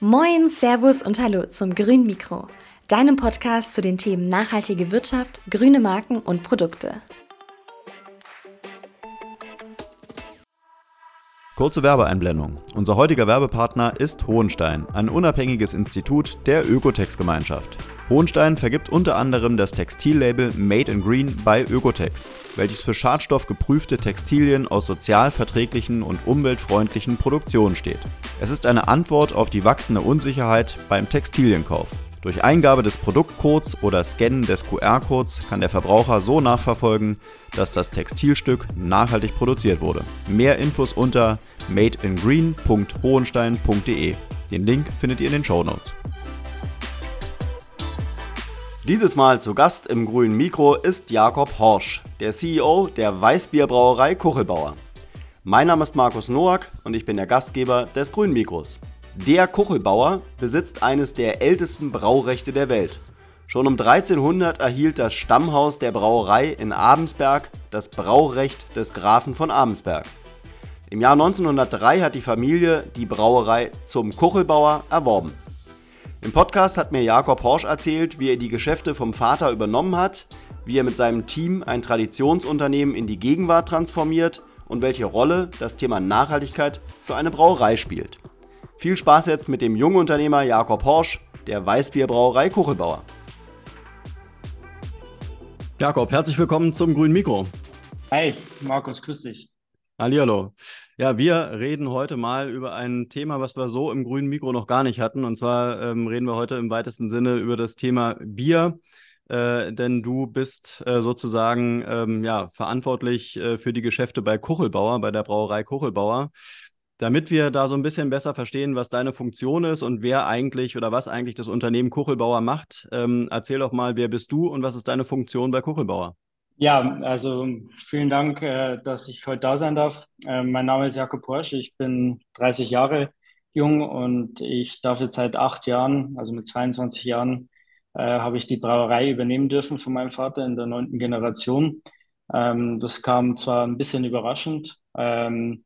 Moin, Servus und Hallo zum Grün Mikro, deinem Podcast zu den Themen nachhaltige Wirtschaft, grüne Marken und Produkte. Kurze Werbeeinblendung. Unser heutiger Werbepartner ist Hohenstein, ein unabhängiges Institut der Ökotex-Gemeinschaft. Hohenstein vergibt unter anderem das Textillabel Made in Green bei Ökotex, welches für schadstoffgeprüfte Textilien aus sozial verträglichen und umweltfreundlichen Produktionen steht. Es ist eine Antwort auf die wachsende Unsicherheit beim Textilienkauf. Durch Eingabe des Produktcodes oder Scannen des QR-Codes kann der Verbraucher so nachverfolgen, dass das Textilstück nachhaltig produziert wurde. Mehr Infos unter madeingreen.hohenstein.de. Den Link findet ihr in den Show Notes. Dieses Mal zu Gast im grünen Mikro ist Jakob Horsch, der CEO der Weißbierbrauerei Kuchelbauer. Mein Name ist Markus Noack und ich bin der Gastgeber des grünen Mikros. Der Kuchelbauer besitzt eines der ältesten Braurechte der Welt. Schon um 1300 erhielt das Stammhaus der Brauerei in Abensberg das Braurecht des Grafen von Abensberg. Im Jahr 1903 hat die Familie die Brauerei zum Kuchelbauer erworben. Im Podcast hat mir Jakob Horsch erzählt, wie er die Geschäfte vom Vater übernommen hat, wie er mit seinem Team ein Traditionsunternehmen in die Gegenwart transformiert und welche Rolle das Thema Nachhaltigkeit für eine Brauerei spielt. Viel Spaß jetzt mit dem jungen Unternehmer Jakob Horsch, der Weißbierbrauerei Kuchelbauer. Jakob, herzlich willkommen zum grünen Mikro. Hi, Markus, grüß dich. Hallihallo. Ja, wir reden heute mal über ein Thema, was wir so im grünen Mikro noch gar nicht hatten. Und zwar ähm, reden wir heute im weitesten Sinne über das Thema Bier. Äh, denn du bist äh, sozusagen ähm, ja, verantwortlich äh, für die Geschäfte bei Kuchelbauer, bei der Brauerei Kuchelbauer. Damit wir da so ein bisschen besser verstehen, was deine Funktion ist und wer eigentlich oder was eigentlich das Unternehmen Kuchelbauer macht, ähm, erzähl doch mal, wer bist du und was ist deine Funktion bei Kuchelbauer? Ja, also vielen Dank, äh, dass ich heute da sein darf. Äh, mein Name ist Jakob Porsch, ich bin 30 Jahre jung und ich darf jetzt seit acht Jahren, also mit 22 Jahren, äh, habe ich die Brauerei übernehmen dürfen von meinem Vater in der neunten Generation. Ähm, das kam zwar ein bisschen überraschend, ähm,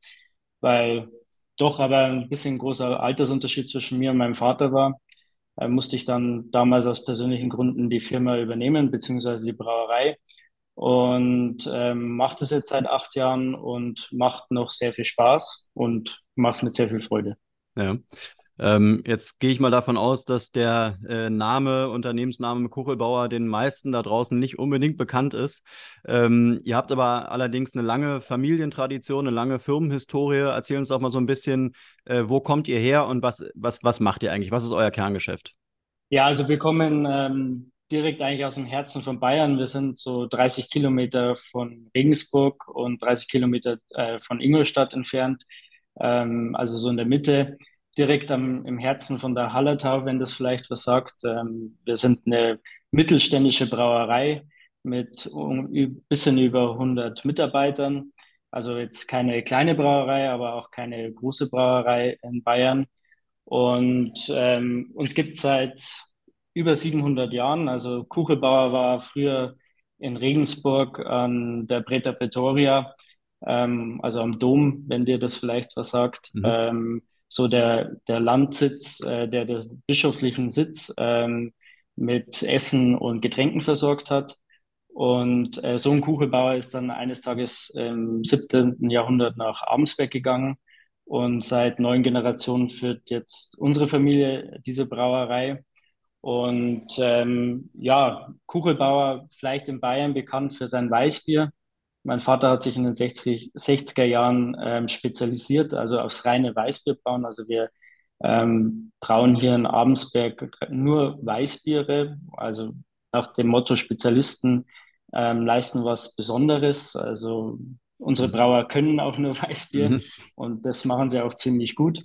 weil doch aber ein bisschen großer Altersunterschied zwischen mir und meinem Vater war, äh, musste ich dann damals aus persönlichen Gründen die Firma übernehmen, beziehungsweise die Brauerei. Und ähm, macht es jetzt seit acht Jahren und macht noch sehr viel Spaß und macht es mit sehr viel Freude. Ja. Ähm, jetzt gehe ich mal davon aus, dass der äh, Name, Unternehmensname Kuchelbauer den meisten da draußen nicht unbedingt bekannt ist. Ähm, ihr habt aber allerdings eine lange Familientradition, eine lange Firmenhistorie. Erzähl uns doch mal so ein bisschen, äh, wo kommt ihr her und was, was, was macht ihr eigentlich? Was ist euer Kerngeschäft? Ja, also wir kommen ähm, direkt eigentlich aus dem Herzen von Bayern. Wir sind so 30 Kilometer von Regensburg und 30 Kilometer äh, von Ingolstadt entfernt, ähm, also so in der Mitte direkt am, im Herzen von der Hallertau, wenn das vielleicht was sagt. Ähm, wir sind eine mittelständische Brauerei mit ein bisschen über 100 Mitarbeitern. Also jetzt keine kleine Brauerei, aber auch keine große Brauerei in Bayern. Und ähm, uns gibt es seit über 700 Jahren. Also Kuchelbauer war früher in Regensburg an der Preta Pretoria, ähm, also am Dom, wenn dir das vielleicht was sagt. Mhm. Ähm, so der, der Landsitz, äh, der den bischöflichen Sitz ähm, mit Essen und Getränken versorgt hat. Und äh, so ein Kuchelbauer ist dann eines Tages im 17. Jahrhundert nach Abensberg gegangen. Und seit neun Generationen führt jetzt unsere Familie diese Brauerei. Und ähm, ja, Kuchelbauer, vielleicht in Bayern bekannt für sein Weißbier. Mein Vater hat sich in den 60, 60er Jahren ähm, spezialisiert, also aufs reine Weißbierbrauen. Also wir ähm, brauen hier in Abensberg nur Weißbiere, also nach dem Motto Spezialisten ähm, leisten was Besonderes. Also unsere mhm. Brauer können auch nur Weißbier mhm. und das machen sie auch ziemlich gut.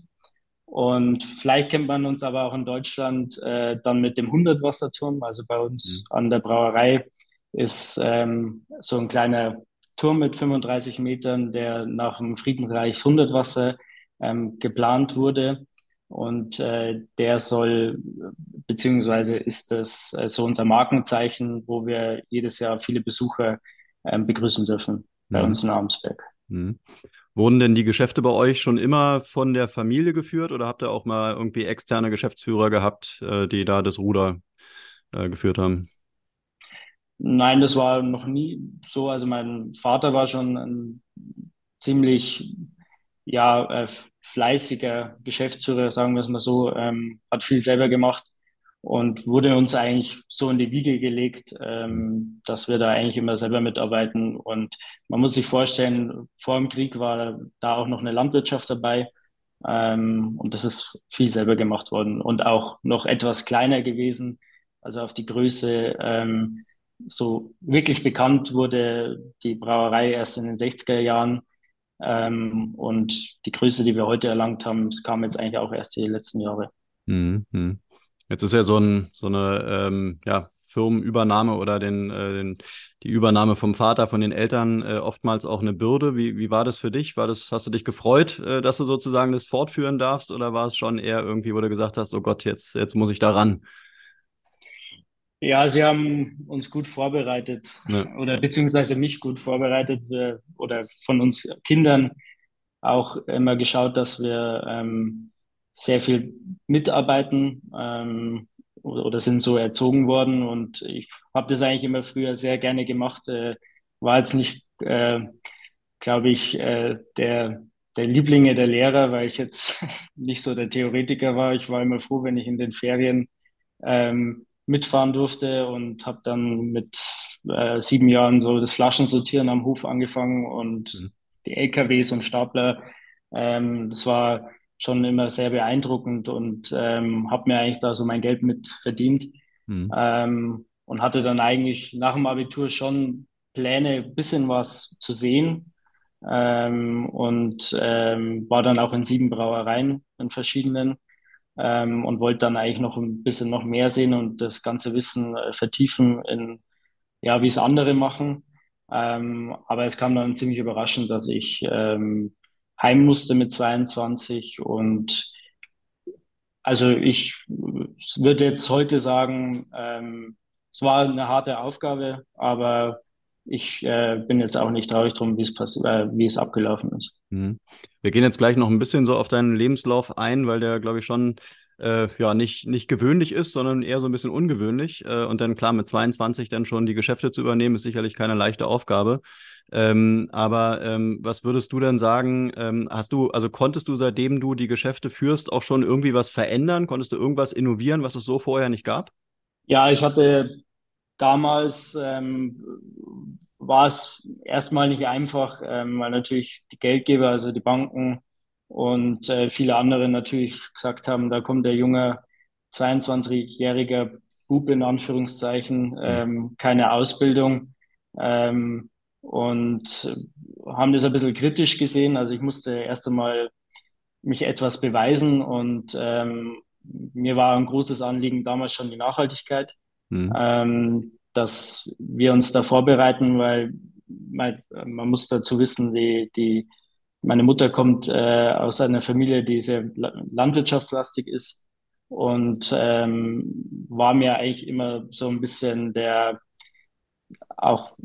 Und vielleicht kennt man uns aber auch in Deutschland äh, dann mit dem 100-Wasserturm. Also bei uns mhm. an der Brauerei ist ähm, so ein kleiner Turm mit 35 Metern, der nach dem Friedenreich 100 Wasser ähm, geplant wurde. Und äh, der soll, beziehungsweise ist das äh, so unser Markenzeichen, wo wir jedes Jahr viele Besucher ähm, begrüßen dürfen bei mhm. uns in Armsberg. Mhm. Wurden denn die Geschäfte bei euch schon immer von der Familie geführt oder habt ihr auch mal irgendwie externe Geschäftsführer gehabt, äh, die da das Ruder äh, geführt haben? Nein, das war noch nie so. Also mein Vater war schon ein ziemlich ja, äh, fleißiger Geschäftsführer, sagen wir es mal so, ähm, hat viel selber gemacht und wurde uns eigentlich so in die Wiege gelegt, ähm, dass wir da eigentlich immer selber mitarbeiten. Und man muss sich vorstellen, vor dem Krieg war da auch noch eine Landwirtschaft dabei. Ähm, und das ist viel selber gemacht worden und auch noch etwas kleiner gewesen. Also auf die Größe, ähm, so wirklich bekannt wurde die Brauerei erst in den 60er Jahren. Ähm, und die Größe, die wir heute erlangt haben, kam jetzt eigentlich auch erst die letzten Jahre. Mhm. Jetzt ist ja so, ein, so eine ähm, ja, Firmenübernahme oder den, äh, den, die Übernahme vom Vater, von den Eltern äh, oftmals auch eine Bürde. Wie, wie war das für dich? War das, hast du dich gefreut, äh, dass du sozusagen das fortführen darfst oder war es schon eher irgendwie, wo du gesagt hast, oh Gott, jetzt, jetzt muss ich da ran? Ja, sie haben uns gut vorbereitet ja. oder beziehungsweise mich gut vorbereitet wir, oder von uns Kindern auch immer geschaut, dass wir ähm, sehr viel mitarbeiten ähm, oder, oder, sind so erzogen worden. Und ich habe das eigentlich immer früher sehr gerne gemacht. Äh, war jetzt nicht, äh, glaube ich, äh, der, der Lieblinge der Lehrer, weil ich jetzt nicht so der Theoretiker war. Ich war immer froh, wenn ich in den Ferien ähm, mitfahren durfte und habe dann mit äh, sieben Jahren so das Flaschensortieren am Hof angefangen und mhm. die LKWs und Stapler. Ähm, das war schon immer sehr beeindruckend und ähm, habe mir eigentlich da so mein Geld mit verdient mhm. ähm, und hatte dann eigentlich nach dem Abitur schon Pläne, bisschen was zu sehen ähm, und ähm, war dann auch in sieben Brauereien in verschiedenen ähm, und wollte dann eigentlich noch ein bisschen noch mehr sehen und das ganze Wissen äh, vertiefen in ja wie es andere machen. Ähm, aber es kam dann ziemlich überraschend, dass ich ähm, heim musste mit 22 und also ich würde jetzt heute sagen, ähm, es war eine harte Aufgabe, aber ich äh, bin jetzt auch nicht traurig drum, wie es äh, wie es abgelaufen ist. Mhm. Wir gehen jetzt gleich noch ein bisschen so auf deinen Lebenslauf ein, weil der, glaube ich, schon äh, ja nicht, nicht gewöhnlich ist, sondern eher so ein bisschen ungewöhnlich. Äh, und dann klar, mit 22 dann schon die Geschäfte zu übernehmen, ist sicherlich keine leichte Aufgabe. Ähm, aber ähm, was würdest du denn sagen? Ähm, hast du, also konntest du, seitdem du die Geschäfte führst, auch schon irgendwie was verändern? Konntest du irgendwas innovieren, was es so vorher nicht gab? Ja, ich hatte damals ähm, war es erstmal nicht einfach, ähm, weil natürlich die Geldgeber, also die Banken und äh, viele andere natürlich gesagt haben, da kommt der junge 22-jährige Bub in Anführungszeichen, ähm, keine Ausbildung. Ähm, und haben das ein bisschen kritisch gesehen. Also ich musste erst einmal mich etwas beweisen und ähm, mir war ein großes Anliegen damals schon die Nachhaltigkeit, mhm. ähm, dass wir uns da vorbereiten, weil man, man muss dazu wissen, die, die, meine Mutter kommt äh, aus einer Familie, die sehr landwirtschaftslastig ist und ähm, war mir eigentlich immer so ein bisschen der auch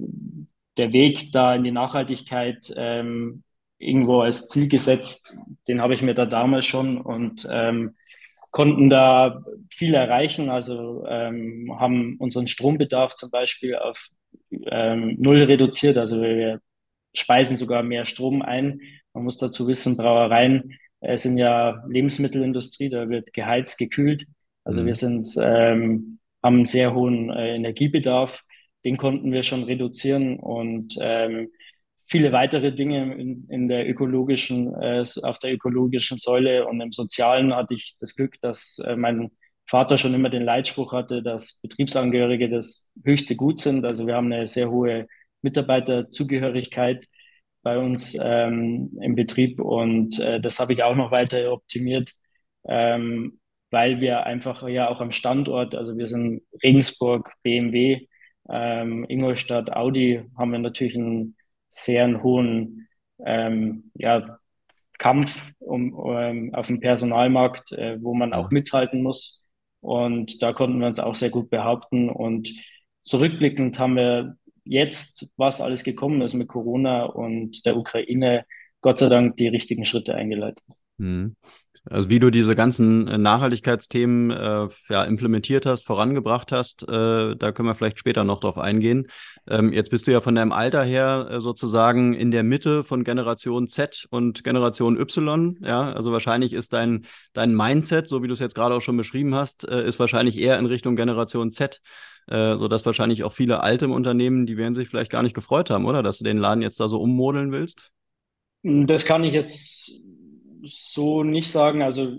der Weg da in die Nachhaltigkeit ähm, irgendwo als Ziel gesetzt. Den habe ich mir da damals schon und ähm, konnten da viel erreichen. Also ähm, haben unseren Strombedarf zum Beispiel auf ähm, null reduziert. Also wir speisen sogar mehr Strom ein. Man muss dazu wissen, Brauereien äh, sind ja Lebensmittelindustrie, da wird geheizt, gekühlt. Also mhm. wir sind, ähm, haben einen sehr hohen äh, Energiebedarf den konnten wir schon reduzieren und ähm, viele weitere Dinge in, in der ökologischen, äh, auf der ökologischen Säule und im Sozialen hatte ich das Glück, dass äh, mein Vater schon immer den Leitspruch hatte, dass Betriebsangehörige das höchste Gut sind. Also wir haben eine sehr hohe Mitarbeiterzugehörigkeit bei uns ähm, im Betrieb und äh, das habe ich auch noch weiter optimiert, ähm, weil wir einfach ja auch am Standort, also wir sind Regensburg, BMW, ähm, Ingolstadt, Audi haben wir natürlich einen sehr hohen ähm, ja, Kampf um, um, auf dem Personalmarkt, äh, wo man auch mithalten muss. Und da konnten wir uns auch sehr gut behaupten. Und zurückblickend haben wir jetzt, was alles gekommen ist mit Corona und der Ukraine, Gott sei Dank die richtigen Schritte eingeleitet. Mhm. Also wie du diese ganzen äh, Nachhaltigkeitsthemen äh, ja, implementiert hast, vorangebracht hast, äh, da können wir vielleicht später noch drauf eingehen. Ähm, jetzt bist du ja von deinem Alter her äh, sozusagen in der Mitte von Generation Z und Generation Y. Ja, also wahrscheinlich ist dein, dein Mindset, so wie du es jetzt gerade auch schon beschrieben hast, äh, ist wahrscheinlich eher in Richtung Generation Z. Äh, sodass wahrscheinlich auch viele alte Unternehmen, die werden sich vielleicht gar nicht gefreut haben, oder? Dass du den Laden jetzt da so ummodeln willst? Das kann ich jetzt so nicht sagen. Also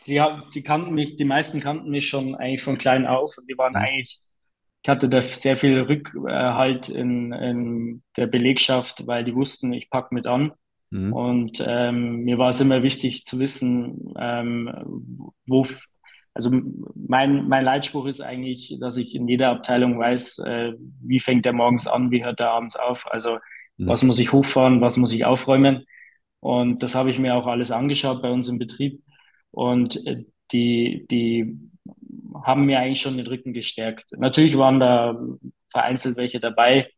sie haben, die kannten mich, die meisten kannten mich schon eigentlich von klein auf und die waren mhm. eigentlich, ich hatte da sehr viel Rückhalt in, in der Belegschaft, weil die wussten, ich packe mit an. Mhm. Und ähm, mir war es immer wichtig zu wissen, ähm, wo, also mein, mein Leitspruch ist eigentlich, dass ich in jeder Abteilung weiß, äh, wie fängt der morgens an, wie hört der abends auf. Also mhm. was muss ich hochfahren, was muss ich aufräumen. Und das habe ich mir auch alles angeschaut bei uns im Betrieb. Und äh, die, die haben mir eigentlich schon den Rücken gestärkt. Natürlich waren da vereinzelt welche dabei,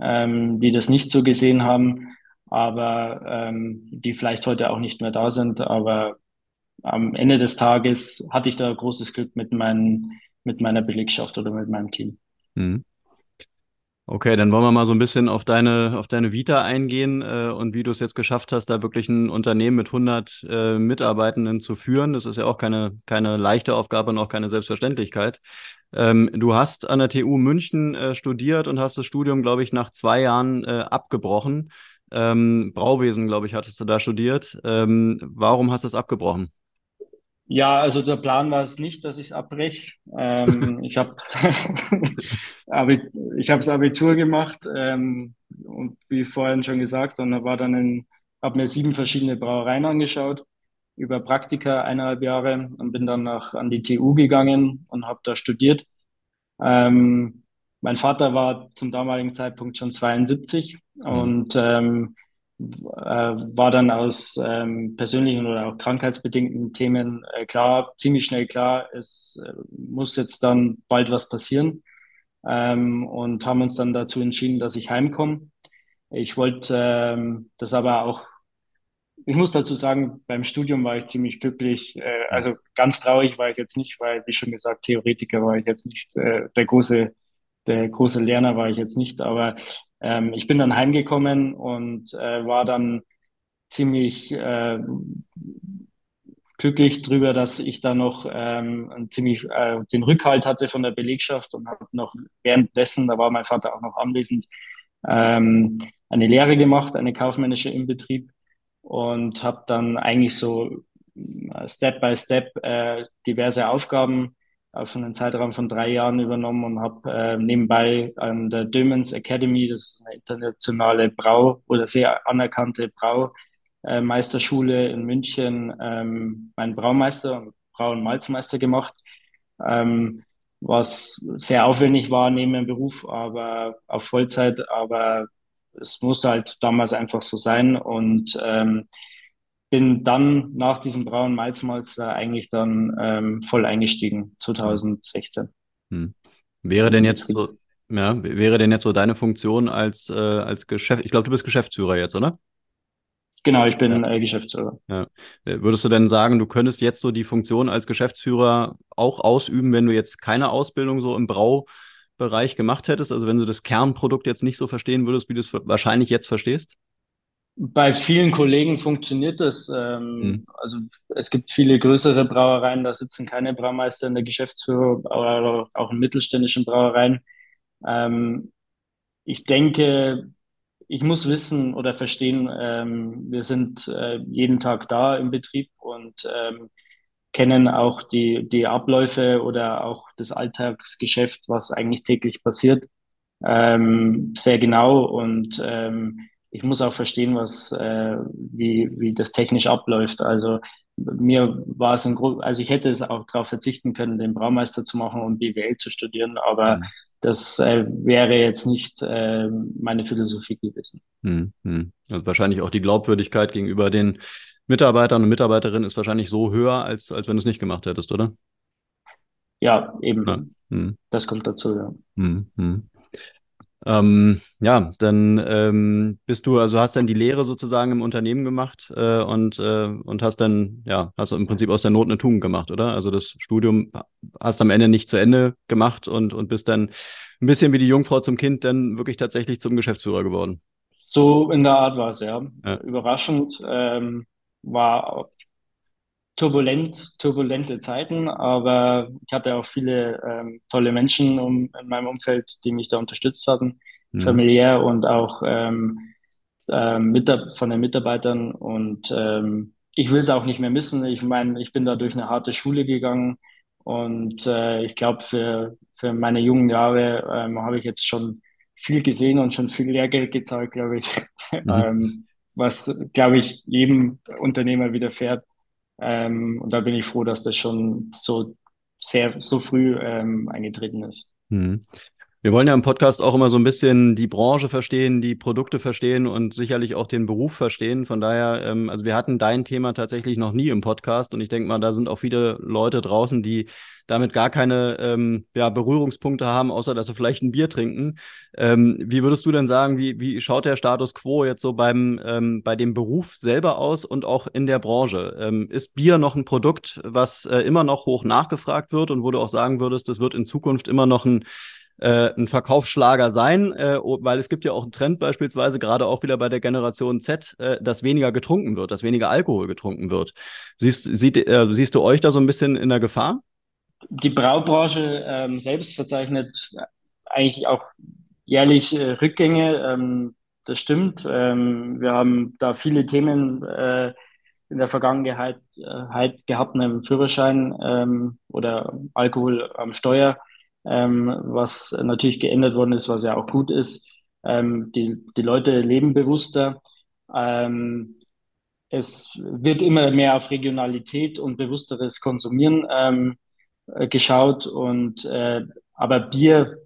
ähm, die das nicht so gesehen haben, aber ähm, die vielleicht heute auch nicht mehr da sind. Aber am Ende des Tages hatte ich da großes Glück mit, meinen, mit meiner Belegschaft oder mit meinem Team. Mhm. Okay, dann wollen wir mal so ein bisschen auf deine, auf deine Vita eingehen äh, und wie du es jetzt geschafft hast, da wirklich ein Unternehmen mit 100 äh, Mitarbeitenden zu führen. Das ist ja auch keine, keine leichte Aufgabe und auch keine Selbstverständlichkeit. Ähm, du hast an der TU München äh, studiert und hast das Studium, glaube ich, nach zwei Jahren äh, abgebrochen. Ähm, Brauwesen, glaube ich, hattest du da studiert. Ähm, warum hast du es abgebrochen? Ja, also der Plan war es nicht, dass ich es abbreche. Ähm, ich habe ich habe das Abitur gemacht ähm, und wie vorhin schon gesagt, und war dann in, habe mir sieben verschiedene Brauereien angeschaut über Praktika eineinhalb Jahre und bin dann nach an die TU gegangen und habe da studiert. Ähm, mein Vater war zum damaligen Zeitpunkt schon 72 mhm. und ähm, äh, war dann aus ähm, persönlichen oder auch krankheitsbedingten Themen äh, klar, ziemlich schnell klar, es äh, muss jetzt dann bald was passieren ähm, und haben uns dann dazu entschieden, dass ich heimkomme. Ich wollte ähm, das aber auch, ich muss dazu sagen, beim Studium war ich ziemlich glücklich. Äh, also ganz traurig war ich jetzt nicht, weil, wie schon gesagt, Theoretiker war ich jetzt nicht, äh, der große, der große Lerner war ich jetzt nicht, aber ähm, ich bin dann heimgekommen und äh, war dann ziemlich äh, glücklich drüber, dass ich da noch ähm, ziemlich äh, den Rückhalt hatte von der Belegschaft und habe noch währenddessen, da war mein Vater auch noch anwesend, ähm, eine Lehre gemacht, eine kaufmännische im Betrieb und habe dann eigentlich so äh, Step by Step äh, diverse Aufgaben auf einen Zeitraum von drei Jahren übernommen und habe äh, nebenbei an der Dömens Academy, das ist eine internationale Brau- oder sehr anerkannte Braumeisterschule in München, ähm, meinen Braumeister und Brau- und Malzmeister gemacht, ähm, was sehr aufwendig war neben dem Beruf, aber auf Vollzeit, aber es musste halt damals einfach so sein und ähm, bin dann nach diesem braunen Malzmalzer eigentlich dann ähm, voll eingestiegen, 2016. Hm. Wäre denn jetzt so, ja, wäre denn jetzt so deine Funktion als, äh, als Geschäft, ich glaube, du bist Geschäftsführer jetzt, oder? Genau, ich bin ja. äh, Geschäftsführer. Ja. Äh, würdest du denn sagen, du könntest jetzt so die Funktion als Geschäftsführer auch ausüben, wenn du jetzt keine Ausbildung so im Braubereich gemacht hättest? Also wenn du das Kernprodukt jetzt nicht so verstehen würdest, wie du es wahrscheinlich jetzt verstehst? Bei vielen Kollegen funktioniert das. Ähm, mhm. Also es gibt viele größere Brauereien, da sitzen keine Braumeister in der Geschäftsführung, aber auch in mittelständischen Brauereien. Ähm, ich denke, ich muss wissen oder verstehen, ähm, wir sind äh, jeden Tag da im Betrieb und ähm, kennen auch die, die Abläufe oder auch das Alltagsgeschäft, was eigentlich täglich passiert, ähm, sehr genau und ähm, ich muss auch verstehen, was, äh, wie, wie das technisch abläuft. Also mir war es ein Grund, also ich hätte es auch darauf verzichten können, den Braumeister zu machen und BWL zu studieren, aber mhm. das äh, wäre jetzt nicht äh, meine Philosophie gewesen. Mhm. Also wahrscheinlich auch die Glaubwürdigkeit gegenüber den Mitarbeitern und Mitarbeiterinnen ist wahrscheinlich so höher, als, als wenn du es nicht gemacht hättest, oder? Ja, eben. Ja. Mhm. Das kommt dazu, ja. Ähm, ja, dann ähm, bist du, also hast dann die Lehre sozusagen im Unternehmen gemacht äh, und, äh, und hast dann, ja, hast du im Prinzip aus der Not eine Tugend gemacht, oder? Also das Studium hast am Ende nicht zu Ende gemacht und, und bist dann ein bisschen wie die Jungfrau zum Kind dann wirklich tatsächlich zum Geschäftsführer geworden. So in der Art war es, ja. ja. Überraschend ähm, war turbulent, turbulente Zeiten, aber ich hatte auch viele ähm, tolle Menschen um, in meinem Umfeld, die mich da unterstützt hatten, mhm. familiär und auch ähm, äh, mit von den Mitarbeitern. Und ähm, ich will es auch nicht mehr missen. Ich meine, ich bin da durch eine harte Schule gegangen und äh, ich glaube, für, für meine jungen Jahre ähm, habe ich jetzt schon viel gesehen und schon viel Lehrgeld gezahlt, glaube ich, mhm. ähm, was, glaube ich, jedem Unternehmer widerfährt. Ähm, und da bin ich froh, dass das schon so sehr, so früh ähm, eingetreten ist. Mhm. Wir wollen ja im Podcast auch immer so ein bisschen die Branche verstehen, die Produkte verstehen und sicherlich auch den Beruf verstehen. Von daher, ähm, also wir hatten dein Thema tatsächlich noch nie im Podcast und ich denke mal, da sind auch viele Leute draußen, die damit gar keine ähm, ja, Berührungspunkte haben, außer dass sie vielleicht ein Bier trinken. Ähm, wie würdest du denn sagen, wie, wie schaut der Status quo jetzt so beim, ähm, bei dem Beruf selber aus und auch in der Branche? Ähm, ist Bier noch ein Produkt, was äh, immer noch hoch nachgefragt wird und wo du auch sagen würdest, das wird in Zukunft immer noch ein äh, ein Verkaufsschlager sein, äh, weil es gibt ja auch einen Trend beispielsweise gerade auch wieder bei der Generation Z, äh, dass weniger getrunken wird, dass weniger Alkohol getrunken wird. Siehst, sieht, äh, siehst du euch da so ein bisschen in der Gefahr? Die Braubranche ähm, selbst verzeichnet eigentlich auch jährlich äh, Rückgänge. Ähm, das stimmt. Ähm, wir haben da viele Themen äh, in der Vergangenheit äh, gehabt, einen Führerschein ähm, oder Alkohol am Steuer ähm, was natürlich geändert worden ist, was ja auch gut ist. Ähm, die, die Leute leben bewusster. Ähm, es wird immer mehr auf Regionalität und bewussteres Konsumieren ähm, äh, geschaut. Und äh, aber Bier,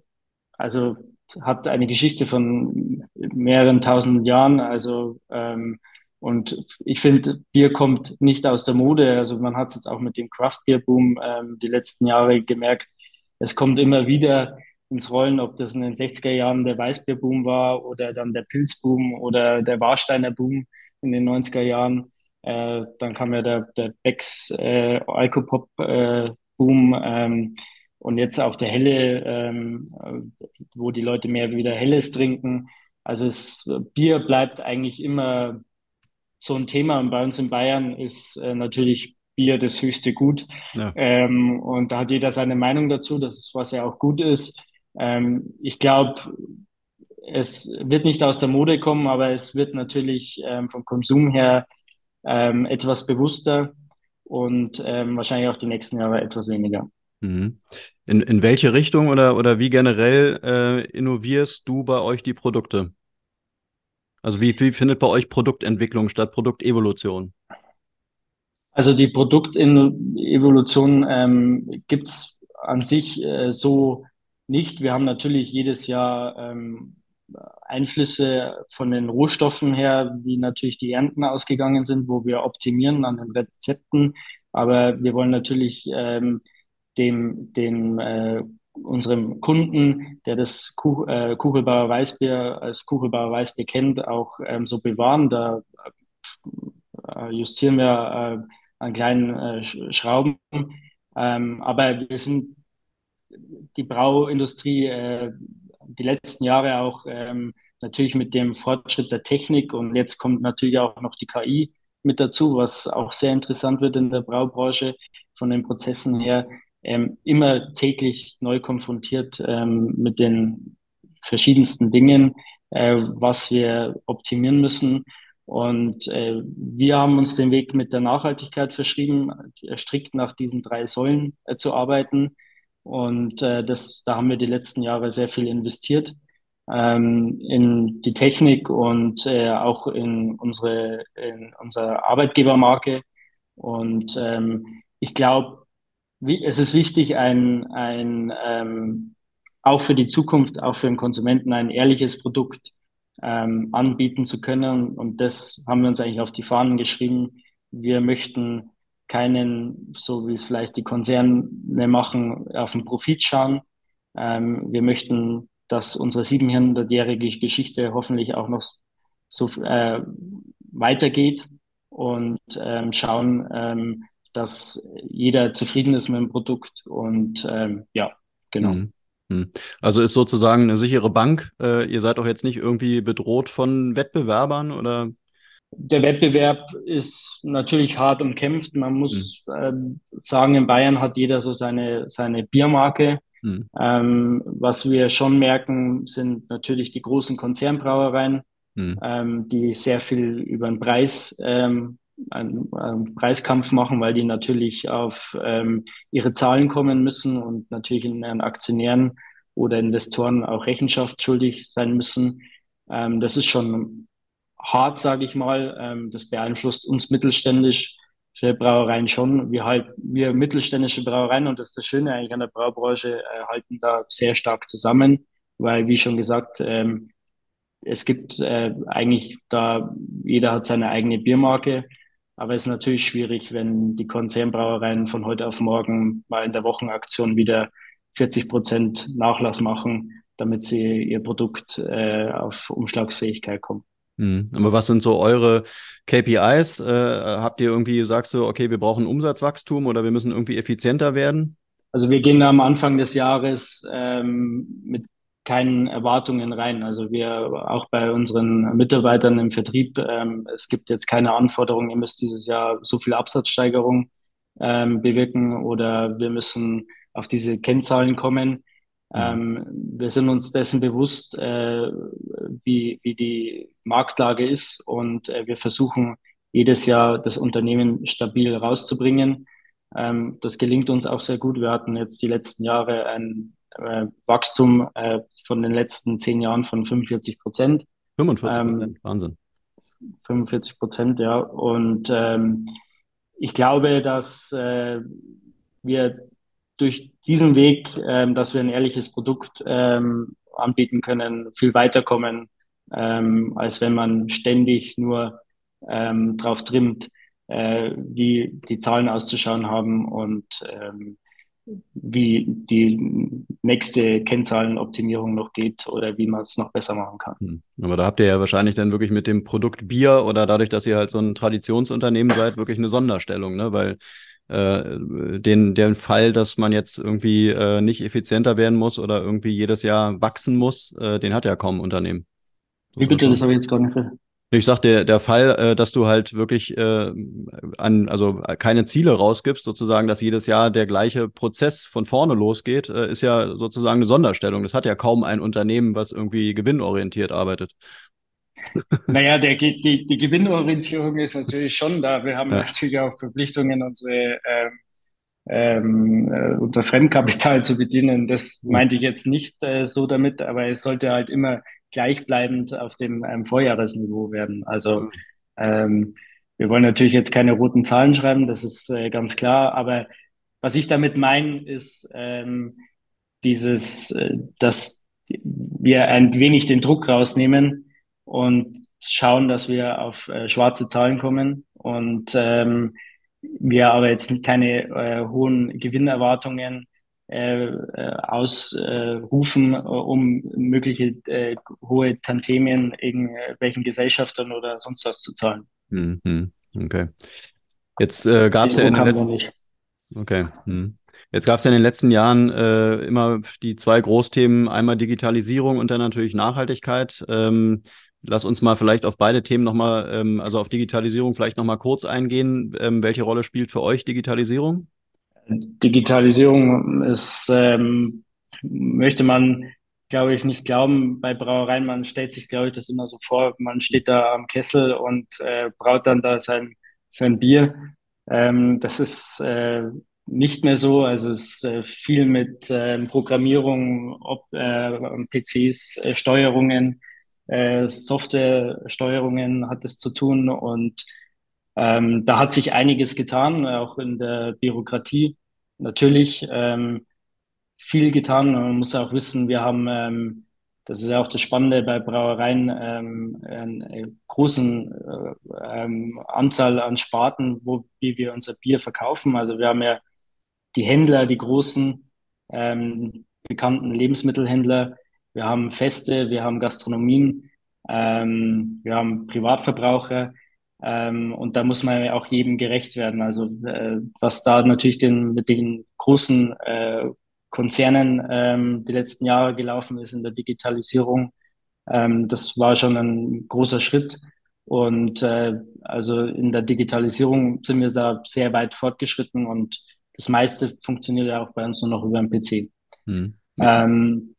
also hat eine Geschichte von mehreren tausend Jahren. Also ähm, und ich finde, Bier kommt nicht aus der Mode. Also man hat es jetzt auch mit dem Craft Beer Boom ähm, die letzten Jahre gemerkt es kommt immer wieder ins Rollen, ob das in den 60er Jahren der Weißbierboom war oder dann der Pilzboom oder der Warsteiner Boom in den 90er Jahren. Äh, dann kam ja der, der Becks äh, Alkopop äh, Boom ähm, und jetzt auch der helle, ähm, wo die Leute mehr wieder helles trinken. Also es, Bier bleibt eigentlich immer so ein Thema und bei uns in Bayern ist äh, natürlich Bier das höchste Gut. Ja. Ähm, und da hat jeder seine Meinung dazu, das ist, was ja auch gut ist. Ähm, ich glaube, es wird nicht aus der Mode kommen, aber es wird natürlich ähm, vom Konsum her ähm, etwas bewusster und ähm, wahrscheinlich auch die nächsten Jahre etwas weniger. Mhm. In, in welche Richtung oder, oder wie generell äh, innovierst du bei euch die Produkte? Also wie, wie findet bei euch Produktentwicklung statt, Produktevolution? Also die Produktevolution ähm, gibt es an sich äh, so nicht. Wir haben natürlich jedes Jahr ähm, Einflüsse von den Rohstoffen her, wie natürlich die Ernten ausgegangen sind, wo wir optimieren an den Rezepten. Aber wir wollen natürlich ähm, dem, dem äh, unserem Kunden, der das Kuch, äh, Kuchelbauer Weißbier als Kuchelbauer Weißbier kennt, auch ähm, so bewahren. Da äh, justieren wir äh, an kleinen äh, Schrauben. Ähm, aber wir sind die Brauindustrie äh, die letzten Jahre auch ähm, natürlich mit dem Fortschritt der Technik und jetzt kommt natürlich auch noch die KI mit dazu, was auch sehr interessant wird in der Braubranche von den Prozessen her, ähm, immer täglich neu konfrontiert ähm, mit den verschiedensten Dingen, äh, was wir optimieren müssen. Und äh, wir haben uns den Weg mit der Nachhaltigkeit verschrieben, strikt nach diesen drei Säulen äh, zu arbeiten. Und äh, das, da haben wir die letzten Jahre sehr viel investiert ähm, in die Technik und äh, auch in unsere, in unsere Arbeitgebermarke. Und ähm, ich glaube, es ist wichtig, ein, ein ähm, auch für die Zukunft, auch für den Konsumenten ein ehrliches Produkt ähm, anbieten zu können. Und das haben wir uns eigentlich auf die Fahnen geschrieben. Wir möchten keinen, so wie es vielleicht die Konzerne machen, auf den Profit schauen. Ähm, wir möchten dass unsere 700-jährige Geschichte hoffentlich auch noch so äh, weitergeht und ähm, schauen, ähm, dass jeder zufrieden ist mit dem Produkt und ähm, ja, genau. Mhm. Mhm. Also ist sozusagen eine sichere Bank. Äh, ihr seid doch jetzt nicht irgendwie bedroht von Wettbewerbern oder? Der Wettbewerb ist natürlich hart umkämpft. Man muss mhm. sagen, in Bayern hat jeder so seine, seine Biermarke. Mhm. Ähm, was wir schon merken, sind natürlich die großen Konzernbrauereien, mhm. ähm, die sehr viel über den Preis, ähm, einen, einen, Preiskampf machen, weil die natürlich auf ähm, ihre Zahlen kommen müssen und natürlich in ihren Aktionären oder Investoren auch Rechenschaft schuldig sein müssen. Ähm, das ist schon hart, sage ich mal. Ähm, das beeinflusst uns mittelständisch Brauereien schon. Wir halt, wir mittelständische Brauereien, und das ist das Schöne eigentlich an der Braubranche, äh, halten da sehr stark zusammen, weil, wie schon gesagt, ähm, es gibt äh, eigentlich da, jeder hat seine eigene Biermarke, aber es ist natürlich schwierig, wenn die Konzernbrauereien von heute auf morgen mal in der Wochenaktion wieder 40 Prozent Nachlass machen, damit sie ihr Produkt äh, auf Umschlagsfähigkeit kommen. Hm. Aber was sind so eure KPIs? Äh, habt ihr irgendwie, sagst du, okay, wir brauchen Umsatzwachstum oder wir müssen irgendwie effizienter werden? Also wir gehen am Anfang des Jahres ähm, mit keinen Erwartungen rein. Also wir auch bei unseren Mitarbeitern im Vertrieb, ähm, es gibt jetzt keine Anforderungen, ihr müsst dieses Jahr so viel Absatzsteigerung ähm, bewirken oder wir müssen auf diese Kennzahlen kommen. Ähm, wir sind uns dessen bewusst, äh, wie, wie die Marktlage ist und äh, wir versuchen jedes Jahr das Unternehmen stabil rauszubringen. Ähm, das gelingt uns auch sehr gut. Wir hatten jetzt die letzten Jahre ein äh, Wachstum äh, von den letzten zehn Jahren von 45 Prozent. 45 Prozent, ähm, Wahnsinn. 45 Prozent, ja. Und ähm, ich glaube, dass äh, wir durch diesen Weg, ähm, dass wir ein ehrliches Produkt ähm, anbieten können, viel weiterkommen, ähm, als wenn man ständig nur ähm, drauf trimmt, äh, wie die Zahlen auszuschauen haben und ähm, wie die nächste Kennzahlenoptimierung noch geht oder wie man es noch besser machen kann. Hm. Aber da habt ihr ja wahrscheinlich dann wirklich mit dem Produkt Bier oder dadurch, dass ihr halt so ein Traditionsunternehmen seid, wirklich eine Sonderstellung, ne? Weil äh, den, den Fall, dass man jetzt irgendwie äh, nicht effizienter werden muss oder irgendwie jedes Jahr wachsen muss, äh, den hat ja kaum ein Unternehmen. Wie bitte, das habe ich jetzt gar nicht für. Ich sag der, der Fall, äh, dass du halt wirklich äh, an, also keine Ziele rausgibst, sozusagen, dass jedes Jahr der gleiche Prozess von vorne losgeht, äh, ist ja sozusagen eine Sonderstellung. Das hat ja kaum ein Unternehmen, was irgendwie gewinnorientiert arbeitet. Naja, der, die, die Gewinnorientierung ist natürlich schon da. Wir haben ja. natürlich auch Verpflichtungen, unsere ähm, ähm, äh, unser Fremdkapital zu bedienen. Das meinte ich jetzt nicht äh, so damit, aber es sollte halt immer gleichbleibend auf dem ähm, Vorjahresniveau werden. Also ähm, wir wollen natürlich jetzt keine roten Zahlen schreiben, das ist äh, ganz klar, aber was ich damit meine, ist ähm, dieses, äh, dass wir ein wenig den Druck rausnehmen, und schauen, dass wir auf äh, schwarze Zahlen kommen und ähm, wir aber jetzt keine äh, hohen Gewinnerwartungen ausrufen, äh, um mögliche äh, hohe Tantemien irgendwelchen Gesellschaftern oder sonst was zu zahlen. Mhm. Okay. Jetzt äh, gab es ja in den letzten... Okay. Hm. Jetzt gab es ja in den letzten Jahren äh, immer die zwei Großthemen, einmal Digitalisierung und dann natürlich Nachhaltigkeit. Ähm, Lass uns mal vielleicht auf beide Themen nochmal, ähm, also auf Digitalisierung vielleicht nochmal kurz eingehen. Ähm, welche Rolle spielt für euch Digitalisierung? Digitalisierung ist, ähm, möchte man, glaube ich, nicht glauben bei Brauereien. Man stellt sich, glaube ich, das immer so vor, man steht da am Kessel und äh, braut dann da sein, sein Bier. Ähm, das ist äh, nicht mehr so. Also es ist äh, viel mit äh, Programmierung, ob äh, PCs, äh, Steuerungen, äh, Softwaresteuerungen hat es zu tun und ähm, da hat sich einiges getan, auch in der Bürokratie. Natürlich ähm, viel getan. Man muss auch wissen, wir haben, ähm, das ist ja auch das Spannende bei Brauereien, ähm, eine großen äh, ähm, Anzahl an Sparten, wo wie wir unser Bier verkaufen. Also wir haben ja die Händler, die großen ähm, bekannten Lebensmittelhändler, wir haben Feste, wir haben Gastronomien, ähm, wir haben Privatverbraucher. Ähm, und da muss man ja auch jedem gerecht werden. Also äh, was da natürlich den, mit den großen äh, Konzernen ähm, die letzten Jahre gelaufen ist in der Digitalisierung, ähm, das war schon ein großer Schritt. Und äh, also in der Digitalisierung sind wir da sehr weit fortgeschritten und das meiste funktioniert ja auch bei uns nur noch über den PC. Hm. Ähm,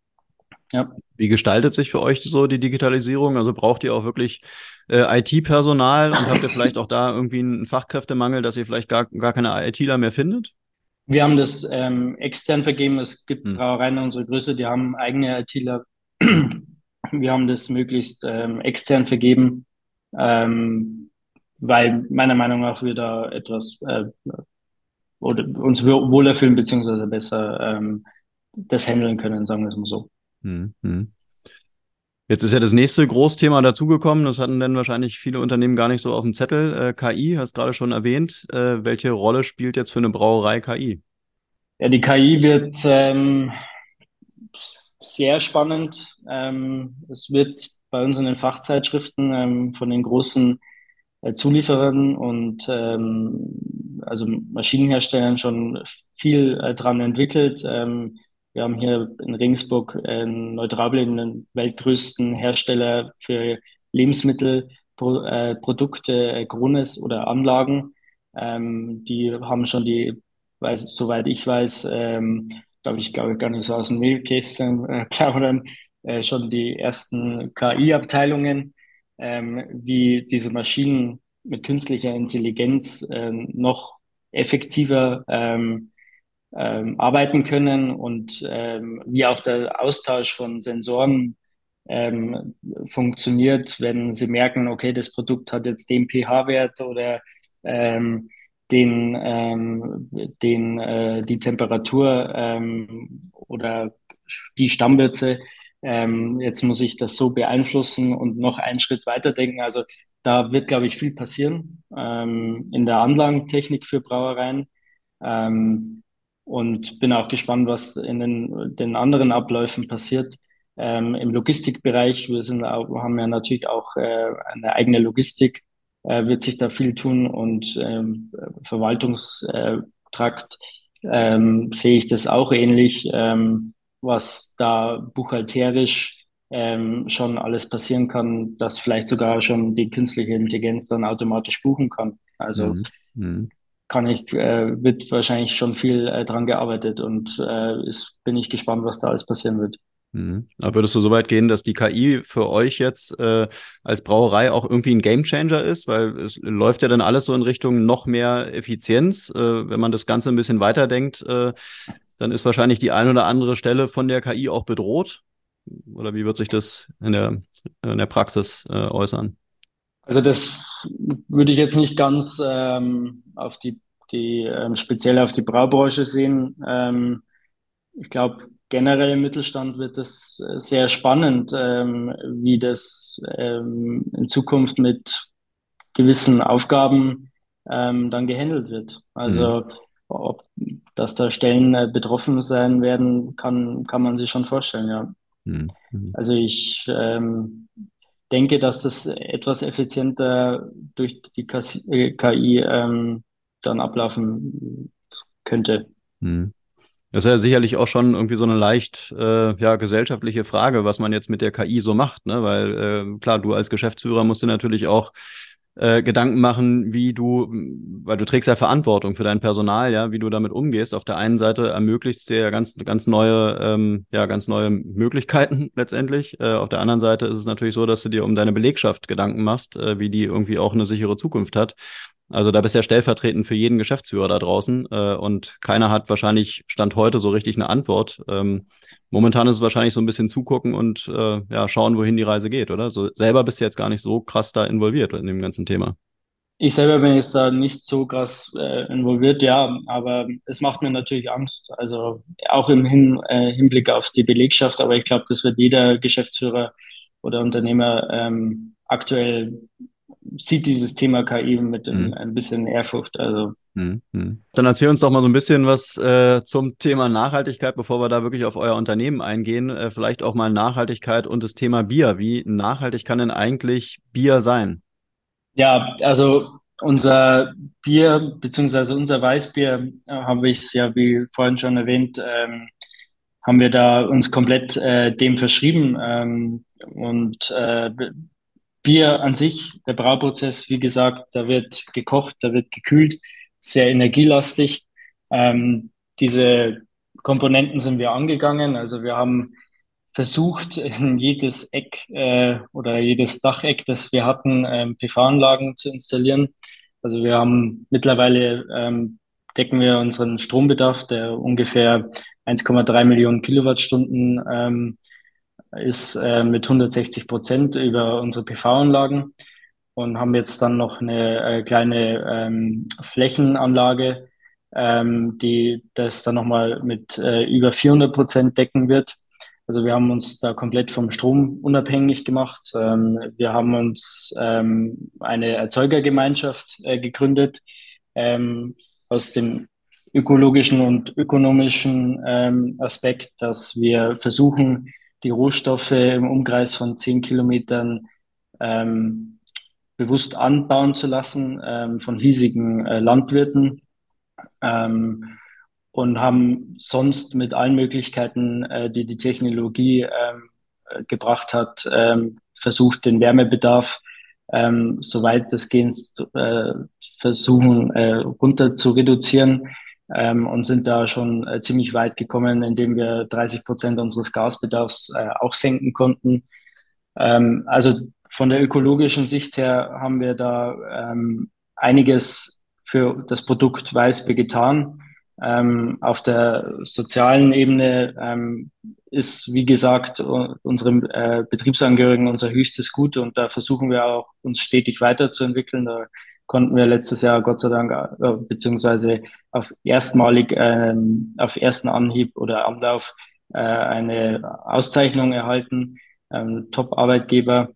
ja. Wie gestaltet sich für euch so die Digitalisierung? Also braucht ihr auch wirklich äh, IT-Personal und habt ihr vielleicht auch da irgendwie einen Fachkräftemangel, dass ihr vielleicht gar, gar keine ITler mehr findet? Wir haben das ähm, extern vergeben. Es gibt hm. Brauereien unserer Größe, die haben eigene ITler. Wir haben das möglichst ähm, extern vergeben, ähm, weil meiner Meinung nach wir da etwas äh, oder uns wohler fühlen beziehungsweise besser ähm, das handeln können, sagen wir es mal so. Hm, hm. Jetzt ist ja das nächste Großthema dazugekommen. Das hatten dann wahrscheinlich viele Unternehmen gar nicht so auf dem Zettel. Äh, KI, hast gerade schon erwähnt. Äh, welche Rolle spielt jetzt für eine Brauerei KI? Ja, die KI wird ähm, sehr spannend. Ähm, es wird bei uns in den Fachzeitschriften ähm, von den großen äh, Zulieferern und ähm, also Maschinenherstellern schon viel äh, dran entwickelt. Ähm, wir haben hier in Regensburg in Neutraubling den weltgrößten Hersteller für Lebensmittelprodukte, äh, Grunes oder Anlagen. Ähm, die haben schon die, weiß, soweit ich weiß, ähm, glaube ich, glaube gar nicht so aus dem Nähkästchen äh, plaudern, äh, schon die ersten KI-Abteilungen, ähm, wie diese Maschinen mit künstlicher Intelligenz äh, noch effektiver ähm, ähm, arbeiten können und ähm, wie auch der Austausch von Sensoren ähm, funktioniert, wenn sie merken, okay, das Produkt hat jetzt den pH-Wert oder ähm, den, ähm, den, äh, die Temperatur ähm, oder die Stammwürze. Ähm, jetzt muss ich das so beeinflussen und noch einen Schritt weiter denken. Also da wird, glaube ich, viel passieren ähm, in der Anlagentechnik für Brauereien. Ähm, und bin auch gespannt, was in den, den anderen Abläufen passiert. Ähm, Im Logistikbereich, wir sind auch, haben ja natürlich auch äh, eine eigene Logistik, äh, wird sich da viel tun und ähm, Verwaltungstrakt ähm, sehe ich das auch ähnlich, ähm, was da buchhalterisch ähm, schon alles passieren kann, dass vielleicht sogar schon die künstliche Intelligenz dann automatisch buchen kann. Also mhm. mhm kann ich, äh, wird wahrscheinlich schon viel äh, dran gearbeitet und äh, ist, bin ich gespannt, was da alles passieren wird. Mhm. Aber würdest du so weit gehen, dass die KI für euch jetzt äh, als Brauerei auch irgendwie ein Gamechanger ist? Weil es läuft ja dann alles so in Richtung noch mehr Effizienz. Äh, wenn man das Ganze ein bisschen weiterdenkt, äh, dann ist wahrscheinlich die ein oder andere Stelle von der KI auch bedroht. Oder wie wird sich das in der, in der Praxis äh, äußern? Also das würde ich jetzt nicht ganz ähm, auf die, die ähm, speziell auf die Braubranche sehen. Ähm, ich glaube, generell im Mittelstand wird es äh, sehr spannend, ähm, wie das ähm, in Zukunft mit gewissen Aufgaben ähm, dann gehandelt wird. Also mhm. ob dass da Stellen äh, betroffen sein werden, kann, kann man sich schon vorstellen, ja. Mhm. Also ich denke, dass das etwas effizienter durch die KI ähm, dann ablaufen könnte. Hm. Das ist ja sicherlich auch schon irgendwie so eine leicht äh, ja, gesellschaftliche Frage, was man jetzt mit der KI so macht, ne? Weil äh, klar, du als Geschäftsführer musst du natürlich auch äh, Gedanken machen, wie du, weil du trägst ja Verantwortung für dein Personal, ja, wie du damit umgehst. Auf der einen Seite ermöglicht dir ja ganz, ganz neue, ähm, ja, ganz neue Möglichkeiten letztendlich. Äh, auf der anderen Seite ist es natürlich so, dass du dir um deine Belegschaft Gedanken machst, äh, wie die irgendwie auch eine sichere Zukunft hat. Also da bist du ja stellvertretend für jeden Geschäftsführer da draußen äh, und keiner hat wahrscheinlich Stand heute so richtig eine Antwort. Ähm, momentan ist es wahrscheinlich so ein bisschen zugucken und äh, ja, schauen, wohin die Reise geht, oder? So selber bist du jetzt gar nicht so krass da involviert in dem ganzen Thema. Ich selber bin jetzt da nicht so krass äh, involviert, ja, aber es macht mir natürlich Angst. Also auch im Hin, äh, Hinblick auf die Belegschaft, aber ich glaube, das wird jeder Geschäftsführer oder Unternehmer ähm, aktuell sieht dieses Thema KI mit mhm. ein bisschen Ehrfurcht. Also Hm, hm. Dann erzähl uns doch mal so ein bisschen was äh, zum Thema Nachhaltigkeit, bevor wir da wirklich auf euer Unternehmen eingehen. Äh, vielleicht auch mal Nachhaltigkeit und das Thema Bier. Wie nachhaltig kann denn eigentlich Bier sein? Ja, also unser Bier beziehungsweise unser Weißbier äh, habe ich es ja wie vorhin schon erwähnt, ähm, haben wir da uns komplett äh, dem verschrieben ähm, und äh, Bier an sich, der Brauprozess, wie gesagt, da wird gekocht, da wird gekühlt sehr energielastig. Ähm, diese Komponenten sind wir angegangen. Also wir haben versucht, in jedes Eck äh, oder jedes Dacheck, das wir hatten, ähm, PV-Anlagen zu installieren. Also wir haben mittlerweile ähm, decken wir unseren Strombedarf, der ungefähr 1,3 Millionen Kilowattstunden ähm, ist, äh, mit 160 Prozent über unsere PV-Anlagen und haben jetzt dann noch eine äh, kleine ähm, Flächenanlage, ähm, die das dann nochmal mit äh, über 400 Prozent decken wird. Also wir haben uns da komplett vom Strom unabhängig gemacht. Ähm, wir haben uns ähm, eine Erzeugergemeinschaft äh, gegründet ähm, aus dem ökologischen und ökonomischen ähm, Aspekt, dass wir versuchen, die Rohstoffe im Umkreis von zehn Kilometern ähm, bewusst anbauen zu lassen ähm, von hiesigen äh, Landwirten ähm, und haben sonst mit allen Möglichkeiten, äh, die die Technologie äh, gebracht hat, ähm, versucht, den Wärmebedarf ähm, soweit es geht, äh, versuchen äh, runter zu reduzieren ähm, und sind da schon äh, ziemlich weit gekommen, indem wir 30 Prozent unseres Gasbedarfs äh, auch senken konnten. Ähm, also von der ökologischen Sicht her haben wir da ähm, einiges für das Produkt Weißbier getan. Ähm, auf der sozialen Ebene ähm, ist, wie gesagt, unsere äh, Betriebsangehörigen unser höchstes Gut und da versuchen wir auch, uns stetig weiterzuentwickeln. Da konnten wir letztes Jahr Gott sei Dank, äh, beziehungsweise auf erstmalig, ähm, auf ersten Anhieb oder Anlauf äh, eine Auszeichnung erhalten, ähm, Top-Arbeitgeber.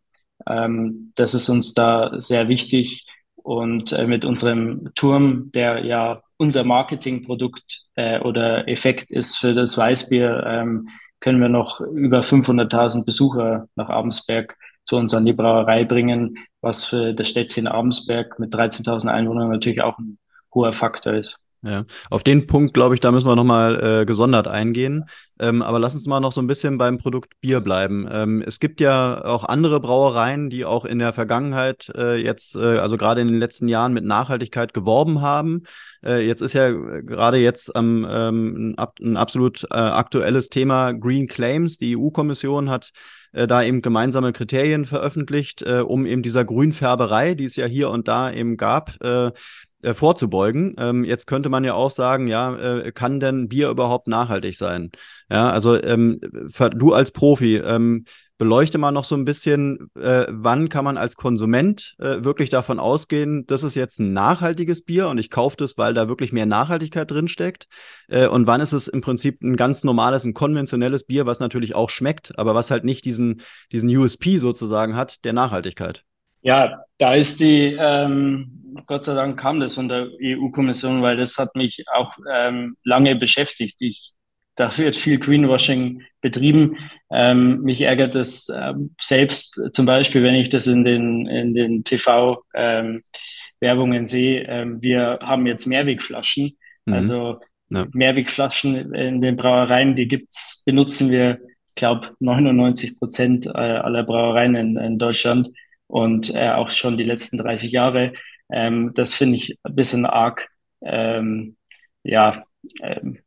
Ähm, das ist uns da sehr wichtig. Und äh, mit unserem Turm, der ja unser Marketingprodukt äh, oder Effekt ist für das Weißbier, ähm, können wir noch über 500.000 Besucher nach Abensberg zu uns an die Brauerei bringen, was für das Städtchen Abensberg mit 13.000 Einwohnern natürlich auch ein hoher Faktor ist. Ja, auf den Punkt, glaube ich, da müssen wir nochmal äh, gesondert eingehen. Ähm, aber lass uns mal noch so ein bisschen beim Produkt Bier bleiben. Ähm, es gibt ja auch andere Brauereien, die auch in der Vergangenheit äh, jetzt, äh, also gerade in den letzten Jahren mit Nachhaltigkeit geworben haben. Äh, jetzt ist ja gerade jetzt ähm, ein, ein, absolut äh, aktuelles Thema Green Claims. Die EU-Kommission hat äh, da eben gemeinsame Kriterien veröffentlicht, um eben dieser Grünfärberei, die es ja hier und da eben gab, äh, vorzubeugen. Ähm, jetzt könnte man ja auch sagen, ja, äh, kann denn Bier überhaupt nachhaltig sein? Ja, also ähm, du als Profi, ähm, beleuchte mal noch so ein bisschen, äh, wann kann man als Konsument äh, wirklich davon ausgehen, das ist jetzt ein nachhaltiges Bier und ich kaufe das, weil da wirklich mehr Nachhaltigkeit drin steckt. Äh, und wann ist es im Prinzip ein ganz normales, ein konventionelles Bier, was natürlich auch schmeckt, aber was halt nicht diesen, diesen USP sozusagen hat, der Nachhaltigkeit. Ja, da ist die, ähm, Gott sei Dank kam das von der EU-Kommission, weil das hat mich auch ähm, lange beschäftigt. Ich, da wird viel Greenwashing betrieben. Ähm, mich ärgert das ähm, selbst zum Beispiel, wenn ich das in den, in den TV-Werbungen ähm, sehe. Ähm, wir haben jetzt Mehrwegflaschen. Mhm. Also ja. Mehrwegflaschen in den Brauereien, die gibt's, benutzen wir, ich glaube, 99 Prozent äh, aller Brauereien in, in Deutschland und äh, auch schon die letzten 30 Jahre. Ähm, das finde ich ein bisschen arg, ähm, ja,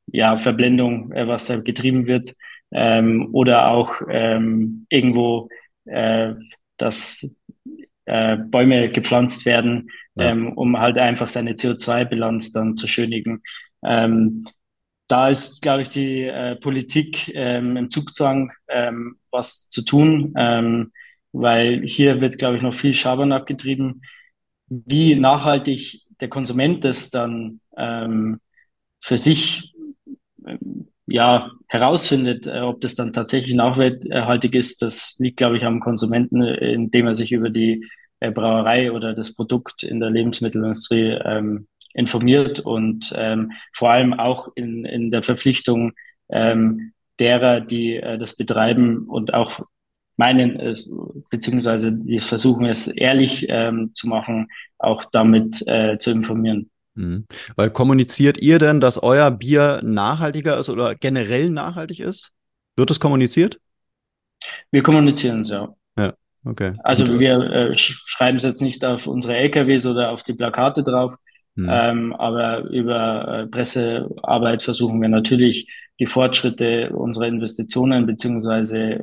ja, Verblendung, äh, was da getrieben wird. Ähm, oder auch ähm, irgendwo, äh, dass äh, Bäume gepflanzt werden, ja. ähm, um halt einfach seine CO2-Bilanz dann zu schönigen. Ähm, da ist, glaube ich, die Politik ähm, im Zugzwang, ähm, was zu tun. Ähm, weil hier wird, glaube ich, noch viel Schabernack getrieben. Wie nachhaltig der Konsument das dann ähm, für sich ähm, ja herausfindet, äh, ob das dann tatsächlich nachhaltig ist, das liegt, glaube ich, am Konsumenten, indem er sich über die äh, Brauerei oder das Produkt in der Lebensmittelindustrie ähm, informiert und ähm, vor allem auch in, in der Verpflichtung ähm, derer, die äh, das betreiben und auch meinen, äh, beziehungsweise die versuchen es ehrlich ähm, zu machen, auch damit äh, zu informieren. Mhm. Weil kommuniziert ihr denn, dass euer Bier nachhaltiger ist oder generell nachhaltig ist? Wird es kommuniziert? Wir kommunizieren es, ja. Ja, okay. Also Und, wir äh, schreiben es jetzt nicht auf unsere LKWs oder auf die Plakate drauf, hm. ähm, aber über äh, Pressearbeit versuchen wir natürlich die Fortschritte unserer Investitionen beziehungsweise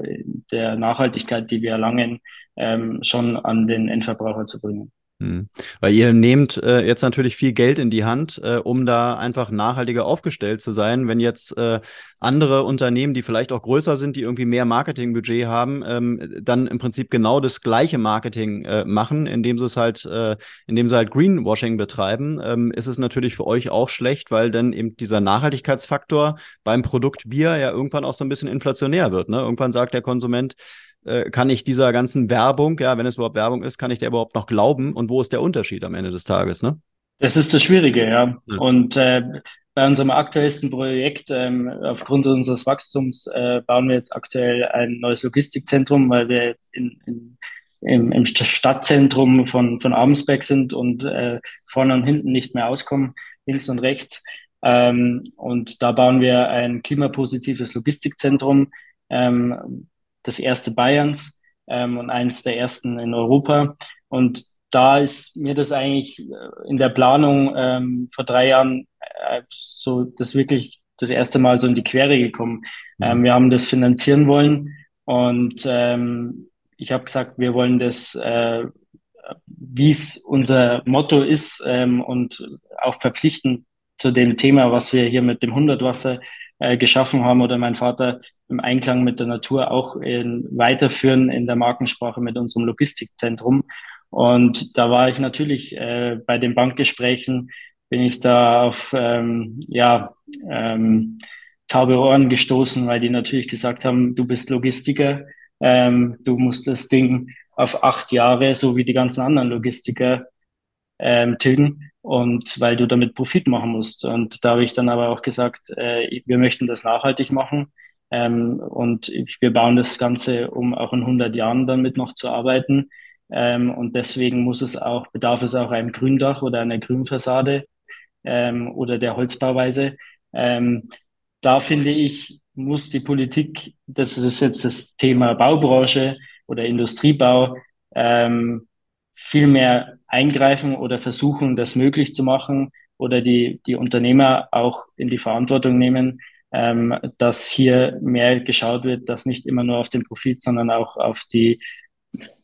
der Nachhaltigkeit, die wir erlangen, ähm, schon an den Endverbraucher zu bringen. Hm. Weil ihr nehmt äh, jetzt natürlich viel Geld in die Hand, äh, um da einfach nachhaltiger aufgestellt zu sein. Wenn jetzt äh, andere Unternehmen, die vielleicht auch größer sind, die irgendwie mehr Marketingbudget haben, ähm, dann im Prinzip genau das gleiche Marketing äh, machen, indem sie es halt, äh, indem sie halt Greenwashing betreiben, ähm, ist es natürlich für euch auch schlecht, weil dann eben dieser Nachhaltigkeitsfaktor beim Produkt Bier ja irgendwann auch so ein bisschen inflationär wird. Ne? Irgendwann sagt der Konsument, äh, kann ich dieser ganzen Werbung, ja, wenn es überhaupt Werbung ist, kann ich der überhaupt noch glauben? Und wo ist der Unterschied am Ende des Tages, ne? Das ist das Schwierige, ja. ja. Und äh, bei unserem aktuellsten Projekt, ähm, aufgrund unseres Wachstums, äh, bauen wir jetzt aktuell ein neues Logistikzentrum, weil wir in, in, im, im Stadtzentrum von, von Abensberg sind und äh, vorne und hinten nicht mehr auskommen, links und rechts. Ähm, und da bauen wir ein klimapositives Logistikzentrum, ähm, das erste Bayerns ähm, und eines der ersten in Europa. Und da ist mir das eigentlich äh, in der Planung ähm, vor drei Jahren äh, so das wirklich das erste Mal so in die Quere gekommen. Mhm. Ähm, wir haben das finanzieren wollen und ähm, ich habe gesagt, wir wollen das, äh, wie es unser Motto ist ähm, und auch verpflichten zu dem Thema, was wir hier mit dem Hundertwasser äh, geschaffen haben oder mein Vater im Einklang mit der Natur auch in, weiterführen in der Markensprache mit unserem Logistikzentrum. Und da war ich natürlich äh, bei den Bankgesprächen, bin ich da auf ähm, ja, ähm, taube Ohren gestoßen, weil die natürlich gesagt haben, du bist Logistiker, ähm, du musst das Ding auf acht Jahre, so wie die ganzen anderen Logistiker, ähm, tilgen und weil du damit Profit machen musst. Und da habe ich dann aber auch gesagt, äh, wir möchten das nachhaltig machen ähm, und wir bauen das Ganze, um auch in 100 Jahren damit noch zu arbeiten. Ähm, und deswegen muss es auch, bedarf es auch einem Gründach oder einer Grünfassade ähm, oder der Holzbauweise. Ähm, da finde ich, muss die Politik, das ist jetzt das Thema Baubranche oder Industriebau, ähm, viel mehr eingreifen oder versuchen, das möglich zu machen oder die, die Unternehmer auch in die Verantwortung nehmen, ähm, dass hier mehr geschaut wird, dass nicht immer nur auf den Profit, sondern auch auf die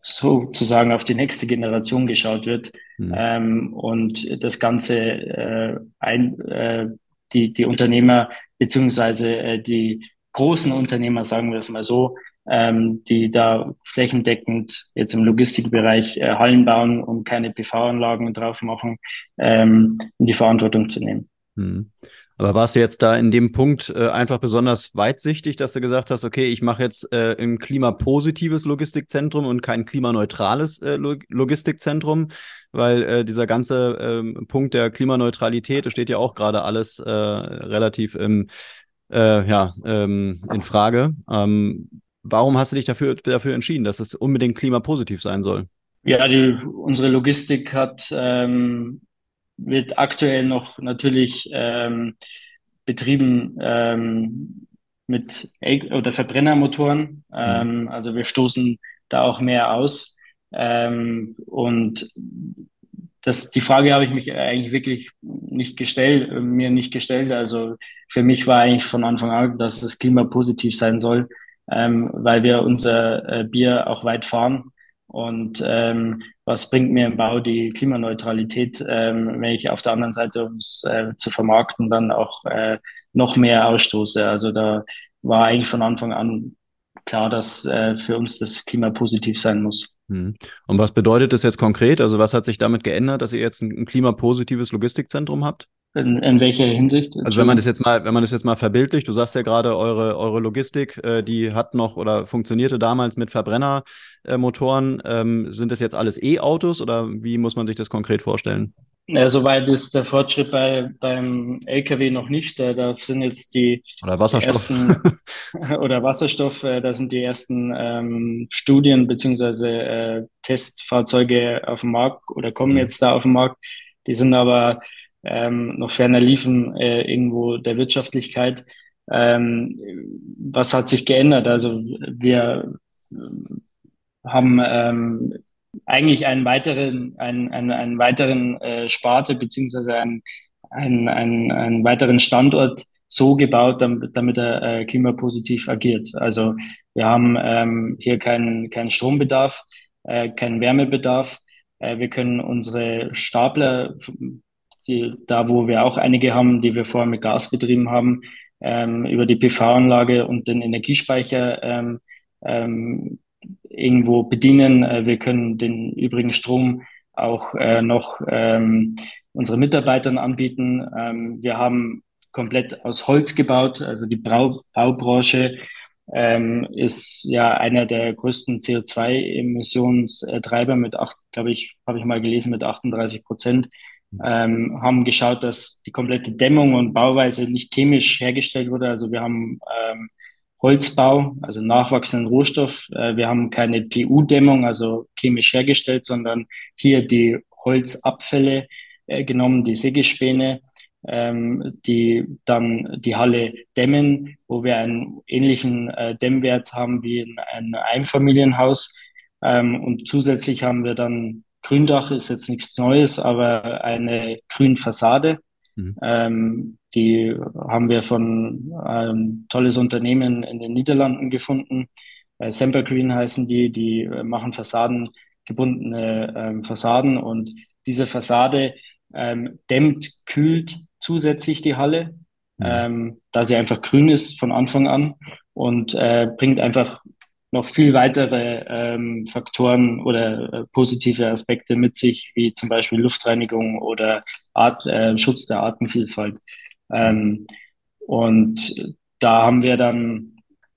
sozusagen auf die nächste Generation geschaut wird mhm. ähm, und das Ganze äh, ein, äh, die, die Unternehmer beziehungsweise äh, die großen Unternehmer, sagen wir es mal so, ähm, die da flächendeckend jetzt im Logistikbereich äh, Hallen bauen und keine PV-Anlagen drauf machen, ähm, in die Verantwortung zu nehmen. Hm. Aber warst du jetzt da in dem Punkt äh, einfach besonders weitsichtig, dass du gesagt hast, okay, ich mache jetzt äh, ein klimapositives Logistikzentrum und kein klimaneutrales äh, Log Logistikzentrum, weil äh, dieser ganze ähm, Punkt der Klimaneutralität, das steht ja auch gerade alles äh, relativ im, äh, ja, ähm, in Frage. Ähm, Warum hast du dich dafür, dafür entschieden, dass es unbedingt klimapositiv sein soll? Ja, die, unsere Logistik hat, ähm, wird aktuell noch natürlich ähm, betrieben ähm, mit oder Verbrennermotoren. Mhm. Ähm, also wir stoßen da auch mehr aus. Ähm, und das, die Frage habe ich mich eigentlich wirklich nicht gestellt, mir nicht gestellt. Also für mich war eigentlich von Anfang an, dass es klimapositiv sein soll ähm, weil wir unser äh, Bier auch weit fahren. Und ähm, was bringt mir im Bau die Klimaneutralität, ähm, wenn ich auf der anderen Seite, um es äh, zu vermarkten, dann auch äh, noch mehr ausstoße? Also da war eigentlich von Anfang an klar, dass äh, für uns das Klima positiv sein muss. Hm. Und was bedeutet das jetzt konkret? Also was hat sich damit geändert, dass ihr jetzt ein, ein klimapositives Logistikzentrum habt? In, in welcher Hinsicht? Also wenn man das jetzt mal, wenn man das jetzt mal verbildlicht, du sagst ja gerade, eure, eure Logistik, äh, die hat noch oder funktionierte damals mit Verbrennermotoren. Ähm, sind das jetzt alles E-Autos oder wie muss man sich das konkret vorstellen? Ja, soweit ist der Fortschritt bei, beim LKW noch nicht. Da, da sind jetzt die, oder Wasserstoff. Ersten, oder Wasserstoff, äh, da sind die ersten ähm, Studien beziehungsweise äh, Testfahrzeuge auf dem Markt oder kommen mhm. jetzt da auf den Markt. Die sind aber ähm, noch ferner liefen äh, irgendwo der Wirtschaftlichkeit. Ähm, was hat sich geändert? Also wir haben ähm, eigentlich einen weiteren, einen, einen, einen weiteren äh, Sparte beziehungsweise einen, einen, einen, einen weiteren Standort so gebaut, damit, damit er äh, klimapositiv agiert. Also wir haben ähm, hier keinen keinen Strombedarf, äh, keinen Wärmebedarf. Äh, wir können unsere Stapler, die, da wo wir auch einige haben, die wir vorher mit Gas betrieben haben, ähm, über die PV-Anlage und den Energiespeicher ähm, ähm, irgendwo bedienen. Äh, wir können den übrigen Strom auch äh, noch ähm, unsere Mitarbeitern anbieten. Ähm, wir haben komplett aus Holz gebaut, also die Brau Baubranche ähm, ist ja einer der größten CO2-Emissionstreiber mit acht, glaube ich, habe ich mal gelesen, mit 38 Prozent. Ähm, haben geschaut, dass die komplette Dämmung und Bauweise nicht chemisch hergestellt wurde. Also wir haben ähm, Holzbau, also nachwachsenden Rohstoff. Äh, wir haben keine PU-Dämmung, also chemisch hergestellt, sondern hier die Holzabfälle äh, genommen, die Sägespäne, ähm, die dann die Halle dämmen, wo wir einen ähnlichen äh, Dämmwert haben wie in einem Einfamilienhaus. Ähm, und zusätzlich haben wir dann Gründach, ist jetzt nichts Neues, aber eine Grünfassade. Mhm. Ähm, die haben wir von einem tolles Unternehmen in den Niederlanden gefunden. Äh, Semper Green heißen die, die äh, machen Fassaden, gebundene ähm, Fassaden und diese Fassade ähm, dämmt, kühlt zusätzlich die Halle, mhm. ähm, da sie einfach grün ist von Anfang an und äh, bringt einfach noch viel weitere ähm, Faktoren oder äh, positive Aspekte mit sich, wie zum Beispiel Luftreinigung oder Art, äh, Schutz der Artenvielfalt. Ähm, und da haben wir dann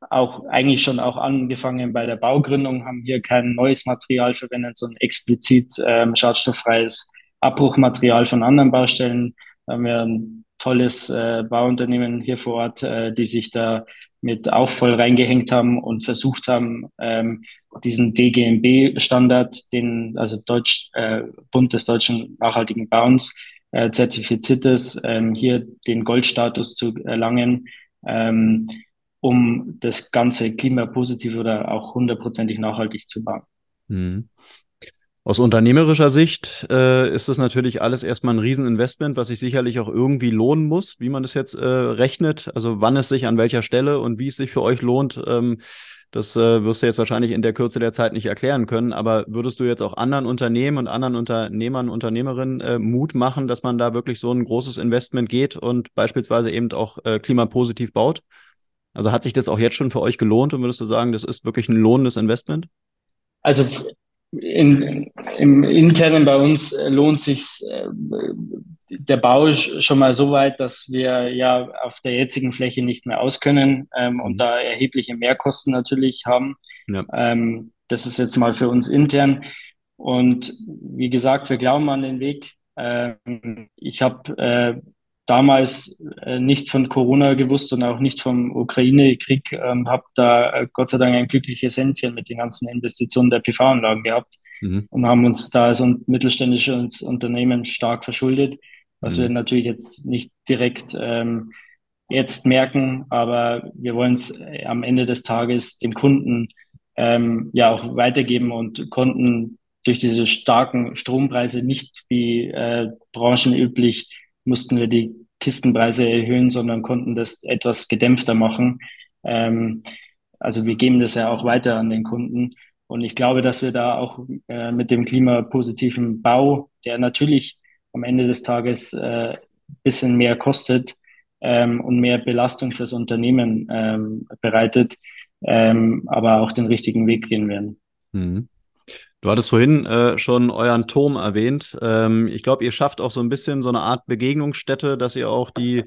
auch eigentlich schon auch angefangen bei der Baugründung, haben hier kein neues Material verwendet, sondern explizit ähm, schadstofffreies Abbruchmaterial von anderen Baustellen. Da haben wir ein tolles äh, Bauunternehmen hier vor Ort, äh, die sich da mit auch voll reingehängt haben und versucht haben, ähm, diesen DGMB-Standard, den also Deutsch, äh, Bund des deutschen nachhaltigen Bauens, äh, zertifiziertes, ähm, hier den Goldstatus zu erlangen, ähm, um das Ganze klimapositiv oder auch hundertprozentig nachhaltig zu bauen. Mhm. Aus unternehmerischer Sicht äh, ist das natürlich alles erstmal ein Rieseninvestment, was sich sicherlich auch irgendwie lohnen muss, wie man das jetzt äh, rechnet. Also wann es sich an welcher Stelle und wie es sich für euch lohnt, ähm, das äh, wirst du jetzt wahrscheinlich in der Kürze der Zeit nicht erklären können. Aber würdest du jetzt auch anderen Unternehmen und anderen Unternehmern, Unternehmerinnen äh, Mut machen, dass man da wirklich so ein großes Investment geht und beispielsweise eben auch äh, klimapositiv baut? Also hat sich das auch jetzt schon für euch gelohnt und würdest du sagen, das ist wirklich ein lohnendes Investment? Also in, im internen bei uns äh, lohnt sich äh, der Bau schon mal so weit, dass wir ja auf der jetzigen Fläche nicht mehr auskönnen ähm, und mhm. da erhebliche Mehrkosten natürlich haben. Ja. Ähm, das ist jetzt mal für uns intern. Und wie gesagt, wir glauben an den Weg. Ähm, ich habe äh, damals äh, nicht von Corona gewusst und auch nicht vom Ukraine-Krieg, ähm, habe da äh, Gott sei Dank ein glückliches Händchen mit den ganzen Investitionen der PV-Anlagen gehabt mhm. und haben uns da als mittelständisches Unternehmen stark verschuldet, was mhm. wir natürlich jetzt nicht direkt ähm, jetzt merken, aber wir wollen es äh, am Ende des Tages dem Kunden ähm, ja auch weitergeben und konnten durch diese starken Strompreise nicht wie äh, branchenüblich mussten wir die Kistenpreise erhöhen, sondern konnten das etwas gedämpfter machen. Ähm, also wir geben das ja auch weiter an den Kunden. Und ich glaube, dass wir da auch äh, mit dem klimapositiven Bau, der natürlich am Ende des Tages äh, bisschen mehr kostet ähm, und mehr Belastung fürs Unternehmen ähm, bereitet, ähm, aber auch den richtigen Weg gehen werden. Mhm. Du hattest vorhin äh, schon euren Turm erwähnt. Ähm, ich glaube, ihr schafft auch so ein bisschen so eine Art Begegnungsstätte, dass ihr auch die,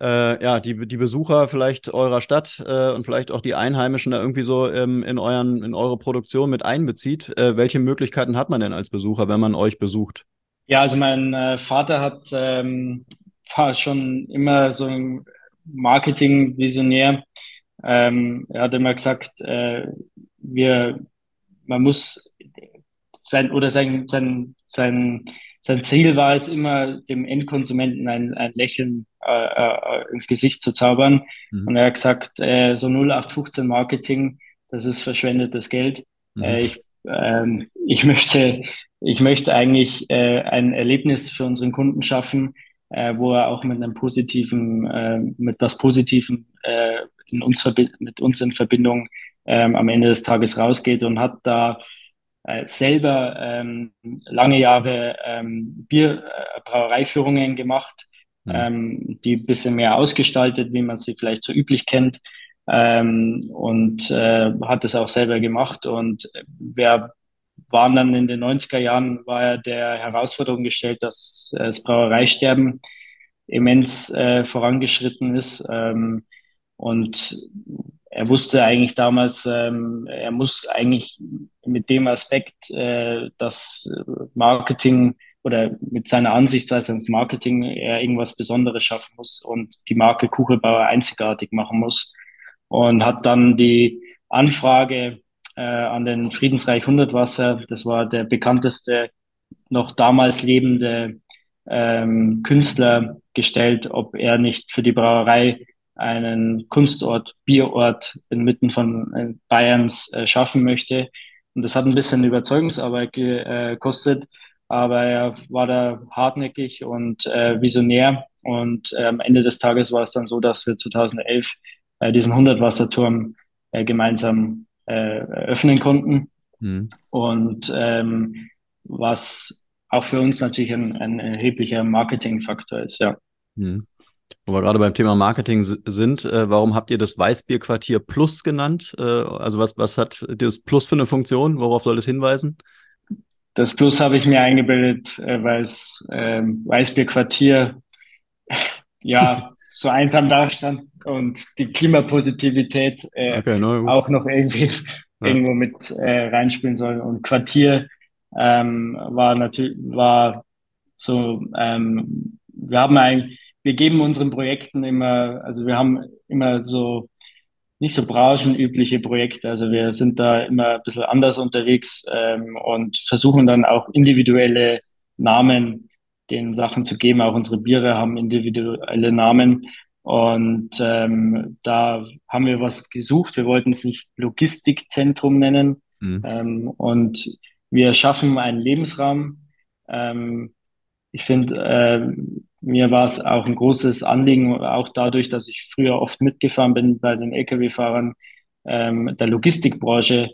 äh, ja, die, die Besucher vielleicht eurer Stadt äh, und vielleicht auch die Einheimischen da irgendwie so ähm, in, euren, in eure Produktion mit einbezieht. Äh, welche Möglichkeiten hat man denn als Besucher, wenn man euch besucht? Ja, also mein äh, Vater hat ähm, war schon immer so ein Marketing-Visionär. Ähm, er hat immer gesagt, äh, wir, man muss sein oder sein, sein, sein, sein Ziel war es immer, dem Endkonsumenten ein, ein Lächeln äh, äh, ins Gesicht zu zaubern. Mhm. Und er hat gesagt, äh, so 0815 Marketing, das ist verschwendetes Geld. Mhm. Äh, ich, ähm, ich möchte, ich möchte eigentlich äh, ein Erlebnis für unseren Kunden schaffen, äh, wo er auch mit einem positiven, mit was Positivem in uns mit uns in Verbindung ähm, am Ende des Tages rausgeht und hat da äh, selber ähm, lange Jahre ähm, Bierbrauereiführungen gemacht, mhm. ähm, die ein bisschen mehr ausgestaltet, wie man sie vielleicht so üblich kennt. Ähm, und äh, hat es auch selber gemacht. Und wir waren dann in den 90er Jahren, war er der Herausforderung gestellt, dass äh, das Brauereisterben immens äh, vorangeschritten ist. Ähm, und er wusste eigentlich damals, ähm, er muss eigentlich mit dem Aspekt, äh, dass Marketing oder mit seiner Ansichtsweise ins Marketing er irgendwas Besonderes schaffen muss und die Marke Kuchelbauer einzigartig machen muss. Und hat dann die Anfrage äh, an den Friedensreich Hundertwasser, das war der bekannteste noch damals lebende ähm, Künstler gestellt, ob er nicht für die Brauerei einen Kunstort, Bierort inmitten von äh, Bayerns äh, schaffen möchte. Und das hat ein bisschen Überzeugungsarbeit gekostet, aber er war da hartnäckig und äh, visionär. Und äh, am Ende des Tages war es dann so, dass wir 2011 äh, diesen 100-Wasserturm äh, gemeinsam äh, eröffnen konnten. Mhm. Und ähm, was auch für uns natürlich ein, ein erheblicher Marketingfaktor ist, ja. Mhm. Wo wir gerade beim Thema Marketing sind, äh, warum habt ihr das Weißbierquartier Plus genannt? Äh, also was, was hat das Plus für eine Funktion? Worauf soll es hinweisen? Das Plus habe ich mir eingebildet, äh, weil es ähm, Weißbierquartier ja so einsam dastand und die Klimapositivität äh, okay, no, auch noch irgendwie ja. irgendwo mit äh, reinspielen soll. Und Quartier ähm, war natürlich war so, ähm, wir haben eigentlich wir geben unseren Projekten immer, also wir haben immer so nicht so branchenübliche Projekte. Also wir sind da immer ein bisschen anders unterwegs ähm, und versuchen dann auch individuelle Namen den Sachen zu geben. Auch unsere Biere haben individuelle Namen. Und ähm, da haben wir was gesucht. Wir wollten es nicht Logistikzentrum nennen. Mhm. Ähm, und wir schaffen einen Lebensraum. Ähm, ich finde, äh, mir war es auch ein großes Anliegen, auch dadurch, dass ich früher oft mitgefahren bin bei den Lkw-Fahrern ähm, der Logistikbranche,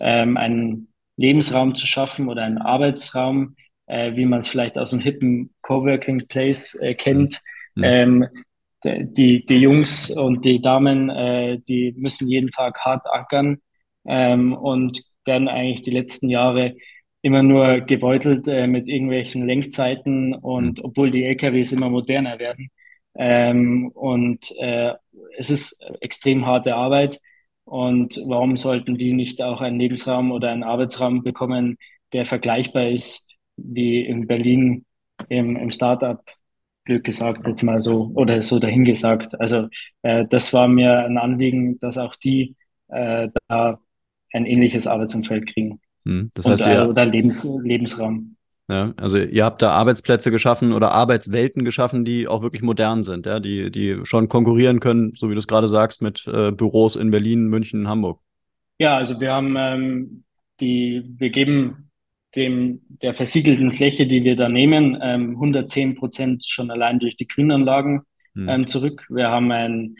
ähm, einen Lebensraum zu schaffen oder einen Arbeitsraum, äh, wie man es vielleicht aus einem hippen Coworking Place äh, kennt. Mhm. Ähm, die, die Jungs und die Damen, äh, die müssen jeden Tag hart ackern ähm, und werden eigentlich die letzten Jahre immer nur gebeutelt äh, mit irgendwelchen Lenkzeiten und mhm. obwohl die LKWs immer moderner werden. Ähm, und äh, es ist extrem harte Arbeit. Und warum sollten die nicht auch einen Lebensraum oder einen Arbeitsraum bekommen, der vergleichbar ist wie in Berlin im, im Startup? Glück gesagt, jetzt mal so, oder so dahingesagt. Also äh, das war mir ein Anliegen, dass auch die äh, da ein ähnliches Arbeitsumfeld kriegen. Hm, das heißt, und, ihr, oder Lebens, Lebensraum. Ja, also ihr habt da Arbeitsplätze geschaffen oder Arbeitswelten geschaffen, die auch wirklich modern sind, ja, die, die schon konkurrieren können, so wie du es gerade sagst, mit äh, Büros in Berlin, München, Hamburg. Ja, also wir haben ähm, die, wir geben dem der versiegelten Fläche, die wir da nehmen, ähm, 110 Prozent schon allein durch die Grünanlagen hm. ähm, zurück. Wir haben einen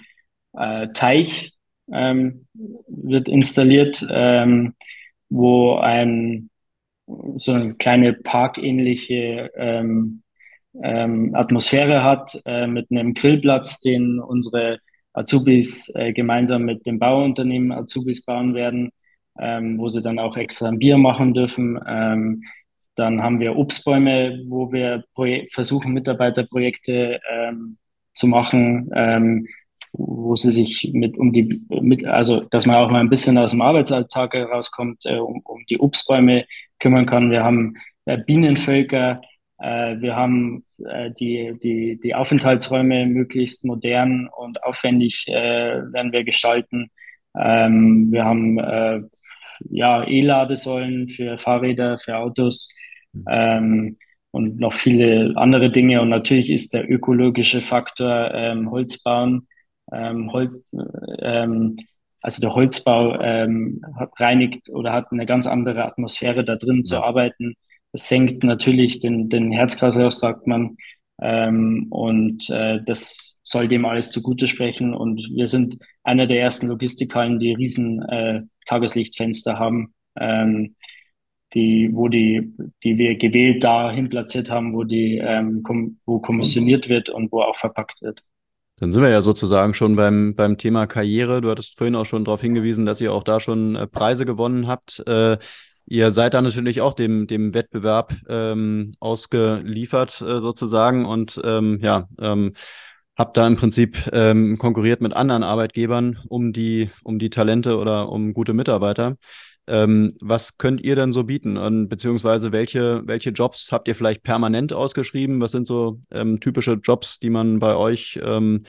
äh, Teich, ähm, wird installiert, ähm, wo ein so eine kleine parkähnliche ähm, ähm, Atmosphäre hat, äh, mit einem Grillplatz, den unsere Azubis äh, gemeinsam mit dem Bauunternehmen Azubis bauen werden, ähm, wo sie dann auch extra ein Bier machen dürfen. Ähm, dann haben wir Obstbäume, wo wir versuchen, Mitarbeiterprojekte ähm, zu machen, ähm, wo sie sich mit um die mit also dass man auch mal ein bisschen aus dem Arbeitsalltag herauskommt, äh, um, um die Obstbäume kümmern kann. Wir haben äh, Bienenvölker, Äh, wir haben äh, die, die, die Aufenthaltsräume möglichst modern und aufwendig äh, werden wir gestalten. Ähm, wir haben äh, ja E-Ladesäulen für Fahrräder, für Autos ähm, und noch viele andere Dinge. Und natürlich ist der ökologische Faktor ähm, Holzbauen, ähm, Hol ähm, also der Holzbau ähm, reinigt oder hat eine ganz andere Atmosphäre da drin ja. zu arbeiten das senkt natürlich den, den Herzkreislauf, sagt man. Ähm, und äh, das soll dem alles zugute sprechen. Und wir sind einer der ersten Logistikhallen, die riesen äh, Tageslichtfenster haben, ähm, die, wo die, die wir gewählt dahin platziert haben, wo die, ähm, wo kommissioniert wird und wo auch verpackt wird. Dann sind wir ja sozusagen schon beim, beim Thema Karriere. Du hattest vorhin auch schon darauf hingewiesen, dass ihr auch da schon äh, Preise gewonnen habt. Äh, Ihr seid da natürlich auch dem, dem Wettbewerb ähm, ausgeliefert äh, sozusagen und ähm, ja, ähm, habt da im Prinzip ähm, konkurriert mit anderen Arbeitgebern um die, um die Talente oder um gute Mitarbeiter. Ähm, was könnt ihr denn so bieten? Und, beziehungsweise welche, welche Jobs habt ihr vielleicht permanent ausgeschrieben? Was sind so ähm, typische Jobs, die man bei euch, ähm,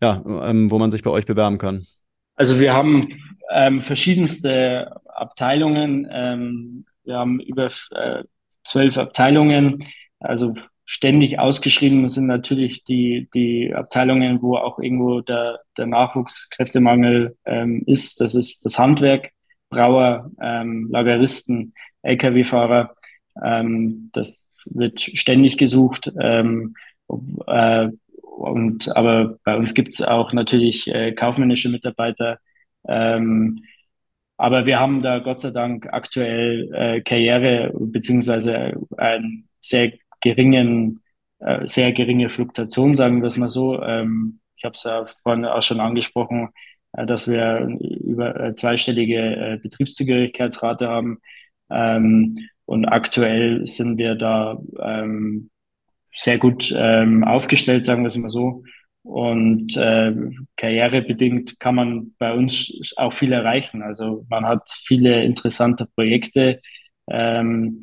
ja, ähm, wo man sich bei euch bewerben kann? Also wir haben ähm, verschiedenste Abteilungen. Ähm, wir haben über äh, zwölf Abteilungen, also ständig ausgeschrieben sind natürlich die, die Abteilungen, wo auch irgendwo der, der Nachwuchskräftemangel ähm, ist. Das ist das Handwerk, Brauer, ähm, Lageristen, Lkw-Fahrer. Ähm, das wird ständig gesucht. Ähm, äh, und aber bei uns gibt es auch natürlich äh, kaufmännische Mitarbeiter. Ähm, aber wir haben da Gott sei Dank aktuell äh, Karriere beziehungsweise einen sehr geringen, äh, sehr geringe Fluktuation, sagen wir es mal so. Ähm, ich habe es ja vorhin auch schon angesprochen, dass wir über äh, zweistellige äh, Betriebszugehörigkeitsrate haben. Ähm, und aktuell sind wir da ähm, sehr gut ähm, aufgestellt, sagen wir es mal so. Und äh, karrierebedingt kann man bei uns auch viel erreichen. Also man hat viele interessante Projekte. Ähm,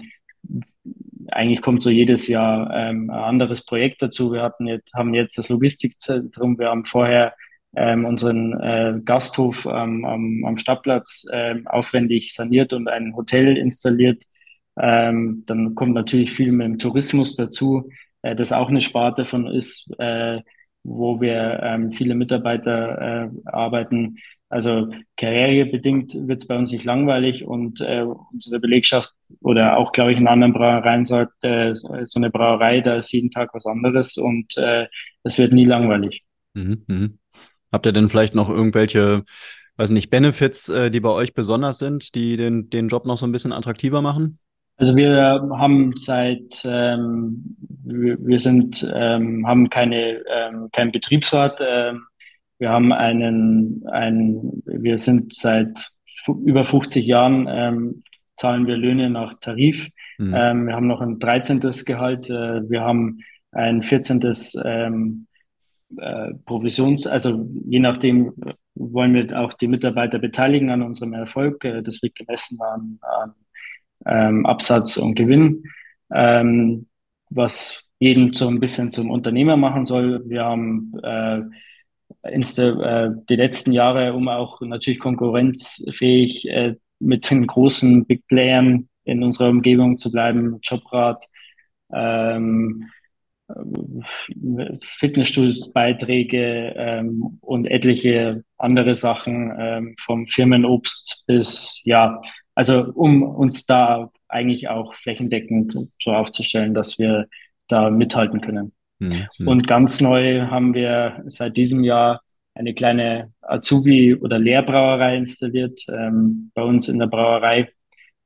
eigentlich kommt so jedes Jahr ähm, ein anderes Projekt dazu. Wir hatten jetzt, haben jetzt das Logistikzentrum, wir haben vorher ähm, unseren äh, Gasthof ähm, am, am Stadtplatz ähm, aufwendig saniert und ein Hotel installiert. Ähm, dann kommt natürlich viel mit dem Tourismus dazu, äh, das auch eine Sparte von ist. Äh, wo wir ähm, viele Mitarbeiter äh, arbeiten. Also karrierebedingt wird es bei uns nicht langweilig und äh, unsere Belegschaft oder auch, glaube ich, in anderen Brauereien sagt, äh, so eine Brauerei, da ist jeden Tag was anderes und es wird nie langweilig. Mhm, mh. Habt ihr denn vielleicht noch irgendwelche, weiß nicht, Benefits, äh, die bei euch besonders sind, die den, den Job noch so ein bisschen attraktiver machen? Also wir haben seit ähm, wir, sind ähm, haben keine ähm, keinen Betriebsrat. Ähm, wir haben einen einen wir sind seit über 50 Jahren ähm, zahlen wir Löhne nach Tarif. Mhm. Ähm, wir haben noch ein 13. Gehalt. Äh, wir haben ein 14. Ähm, äh, Provisions, also je nachdem wollen wir auch die Mitarbeiter beteiligen an unserem Erfolg. Äh, das wird gemessen an, an ähm, Absatz und Gewinn, ähm, was jeden so ein bisschen zum Unternehmer machen soll. Wir haben äh, insta, äh, die letzten Jahre, um auch natürlich konkurrenzfähig äh, mit den großen Big Playern in unserer Umgebung zu bleiben, Jobrat, ähm, Fitnessstudios-Beiträge ähm, und etliche andere Sachen ähm, vom Firmenobst bis ja also um uns da eigentlich auch flächendeckend so aufzustellen, dass wir da mithalten können. Mhm. Und ganz neu haben wir seit diesem Jahr eine kleine Azubi- oder Lehrbrauerei installiert ähm, bei uns in der Brauerei.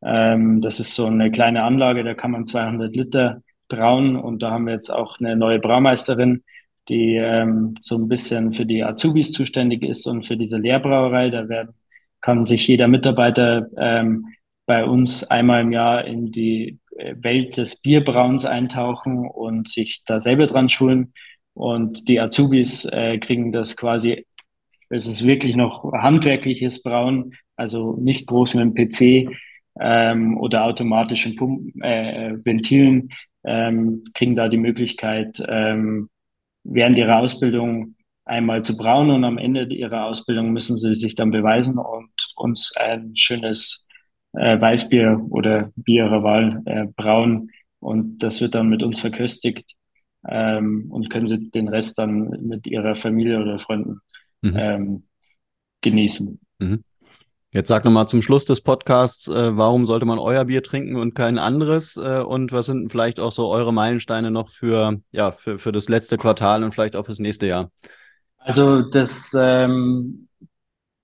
Ähm, das ist so eine kleine Anlage, da kann man 200 Liter brauen und da haben wir jetzt auch eine neue Braumeisterin, die ähm, so ein bisschen für die Azubis zuständig ist und für diese Lehrbrauerei. Da werden kann sich jeder Mitarbeiter ähm, bei uns einmal im Jahr in die äh, Welt des Bierbrauens eintauchen und sich da selber dran schulen. Und die Azubis äh, kriegen das quasi, es ist wirklich noch handwerkliches Brauen, also nicht groß mit dem PC ähm, oder automatischen Pumpen, äh, Ventilen, ähm, kriegen da die Möglichkeit, ähm, während ihrer Ausbildung einmal zu brauen und am Ende ihrer Ausbildung müssen sie sich dann beweisen und uns ein schönes äh, Weißbier oder Bier ihrer Wahl äh, brauen und das wird dann mit uns verköstigt ähm, und können sie den Rest dann mit ihrer Familie oder Freunden mhm. ähm, genießen. Mhm. Jetzt sag nochmal zum Schluss des Podcasts, äh, warum sollte man euer Bier trinken und kein anderes? Äh, und was sind vielleicht auch so eure Meilensteine noch für, ja, für, für das letzte Quartal und vielleicht auch fürs nächste Jahr? Also das ähm,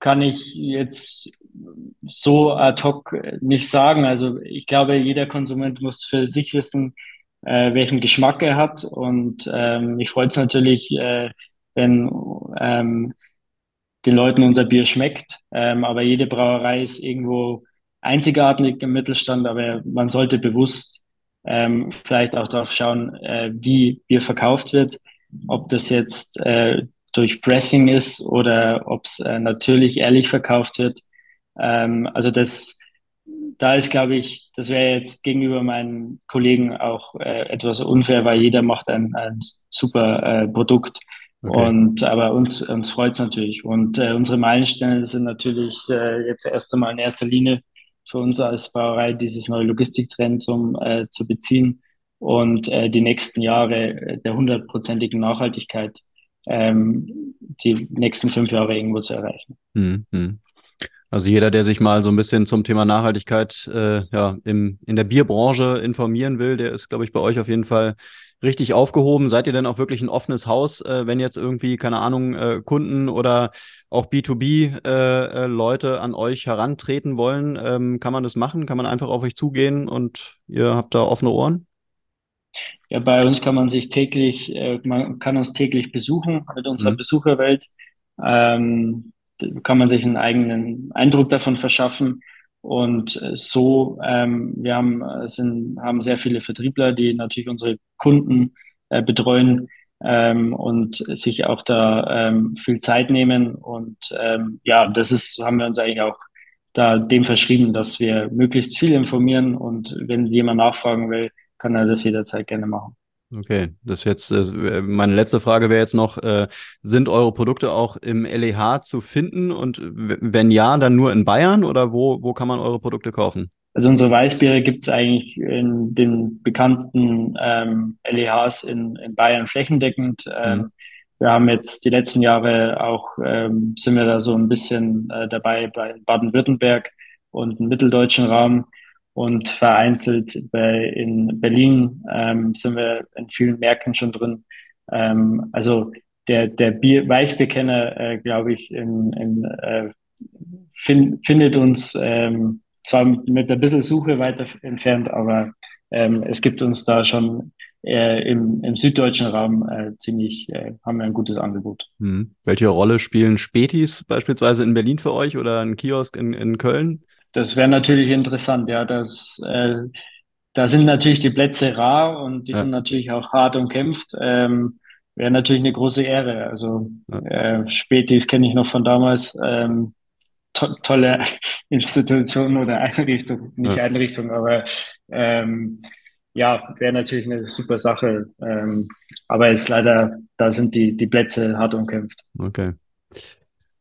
kann ich jetzt so ad hoc nicht sagen. Also ich glaube, jeder Konsument muss für sich wissen, äh, welchen Geschmack er hat. Und ähm, mich freut es natürlich, äh, wenn ähm, den Leuten unser Bier schmeckt. Ähm, aber jede Brauerei ist irgendwo einzigartig im Mittelstand, aber man sollte bewusst ähm, vielleicht auch darauf schauen, äh, wie Bier verkauft wird. Ob das jetzt äh, durch Pressing ist oder ob es äh, natürlich ehrlich verkauft wird. Ähm, also das, da ist, glaube ich, das wäre jetzt gegenüber meinen Kollegen auch äh, etwas unfair, weil jeder macht ein, ein super äh, Produkt. Okay. Und aber uns, uns freut es natürlich. Und äh, unsere Meilensteine sind natürlich äh, jetzt erst einmal in erster Linie für uns als Brauerei dieses neue Logistikzentrum äh, zu beziehen und äh, die nächsten Jahre der hundertprozentigen Nachhaltigkeit ähm, die nächsten fünf Jahre irgendwo zu erreichen. Mhm. Also jeder, der sich mal so ein bisschen zum Thema Nachhaltigkeit äh, ja, im, in der Bierbranche informieren will, der ist, glaube ich, bei euch auf jeden Fall richtig aufgehoben. Seid ihr denn auch wirklich ein offenes Haus, äh, wenn jetzt irgendwie, keine Ahnung, äh, Kunden oder auch B2B-Leute äh, äh an euch herantreten wollen? Ähm, kann man das machen? Kann man einfach auf euch zugehen und ihr habt da offene Ohren? Ja, bei uns kann man sich täglich, äh, man kann uns täglich besuchen mit unserer mhm. Besucherwelt. Ähm, kann man sich einen eigenen Eindruck davon verschaffen. Und äh, so, ähm, wir haben, äh, sind, haben sehr viele Vertriebler, die natürlich unsere Kunden äh, betreuen ähm, und sich auch da ähm, viel Zeit nehmen. Und ähm, ja, das ist, haben wir uns eigentlich auch da dem verschrieben, dass wir möglichst viel informieren und wenn jemand nachfragen will, kann er das jederzeit gerne machen. Okay, das jetzt äh, meine letzte Frage wäre jetzt noch: äh, Sind eure Produkte auch im LEH zu finden und wenn ja, dann nur in Bayern oder wo wo kann man eure Produkte kaufen? Also unsere Weißbiere gibt es eigentlich in den bekannten ähm, LEHs in, in Bayern flächendeckend. Ähm, mhm. Wir haben jetzt die letzten Jahre auch ähm, sind wir da so ein bisschen äh, dabei bei Baden-Württemberg und im mitteldeutschen Raum und vereinzelt bei, in Berlin ähm, sind wir in vielen Märkten schon drin. Ähm, also der, der Bier, Weißbierkenner, äh, glaube ich, in, in, äh, find, findet uns ähm, zwar mit ein bisschen Suche weiter entfernt, aber ähm, es gibt uns da schon äh, im, im süddeutschen Raum äh, ziemlich, äh, haben wir ein gutes Angebot. Hm. Welche Rolle spielen Spätis beispielsweise in Berlin für euch oder ein Kiosk in, in Köln? Das wäre natürlich interessant, ja. Das, äh, da sind natürlich die Plätze rar und die ja. sind natürlich auch hart umkämpft. Ähm, wäre natürlich eine große Ehre. Also ja. äh, Spätis kenne ich noch von damals. Ähm, to tolle Institution oder Einrichtung, nicht ja. Einrichtung, aber ähm, ja, wäre natürlich eine super Sache. Ähm, aber ist leider, da sind die, die Plätze hart umkämpft. Okay.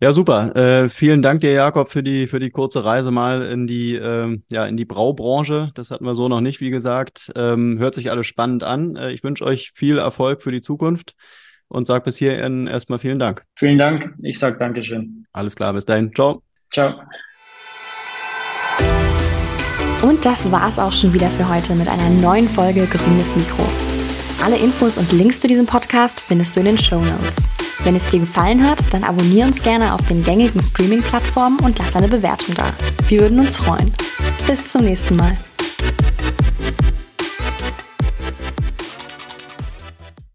Ja, super. Äh, vielen Dank dir, Jakob, für die, für die kurze Reise mal in die, ähm, ja, in die Braubranche. Das hatten wir so noch nicht, wie gesagt. Ähm, hört sich alles spannend an. Äh, ich wünsche euch viel Erfolg für die Zukunft und sage bis hierhin erstmal vielen Dank. Vielen Dank. Ich sage Dankeschön. Alles klar, bis dahin. Ciao. Ciao. Und das war's auch schon wieder für heute mit einer neuen Folge Grünes Mikro. Alle Infos und Links zu diesem Podcast findest du in den Show Notes. Wenn es dir gefallen hat, dann abonniere uns gerne auf den gängigen Streaming-Plattformen und lass eine Bewertung da. Wir würden uns freuen. Bis zum nächsten Mal.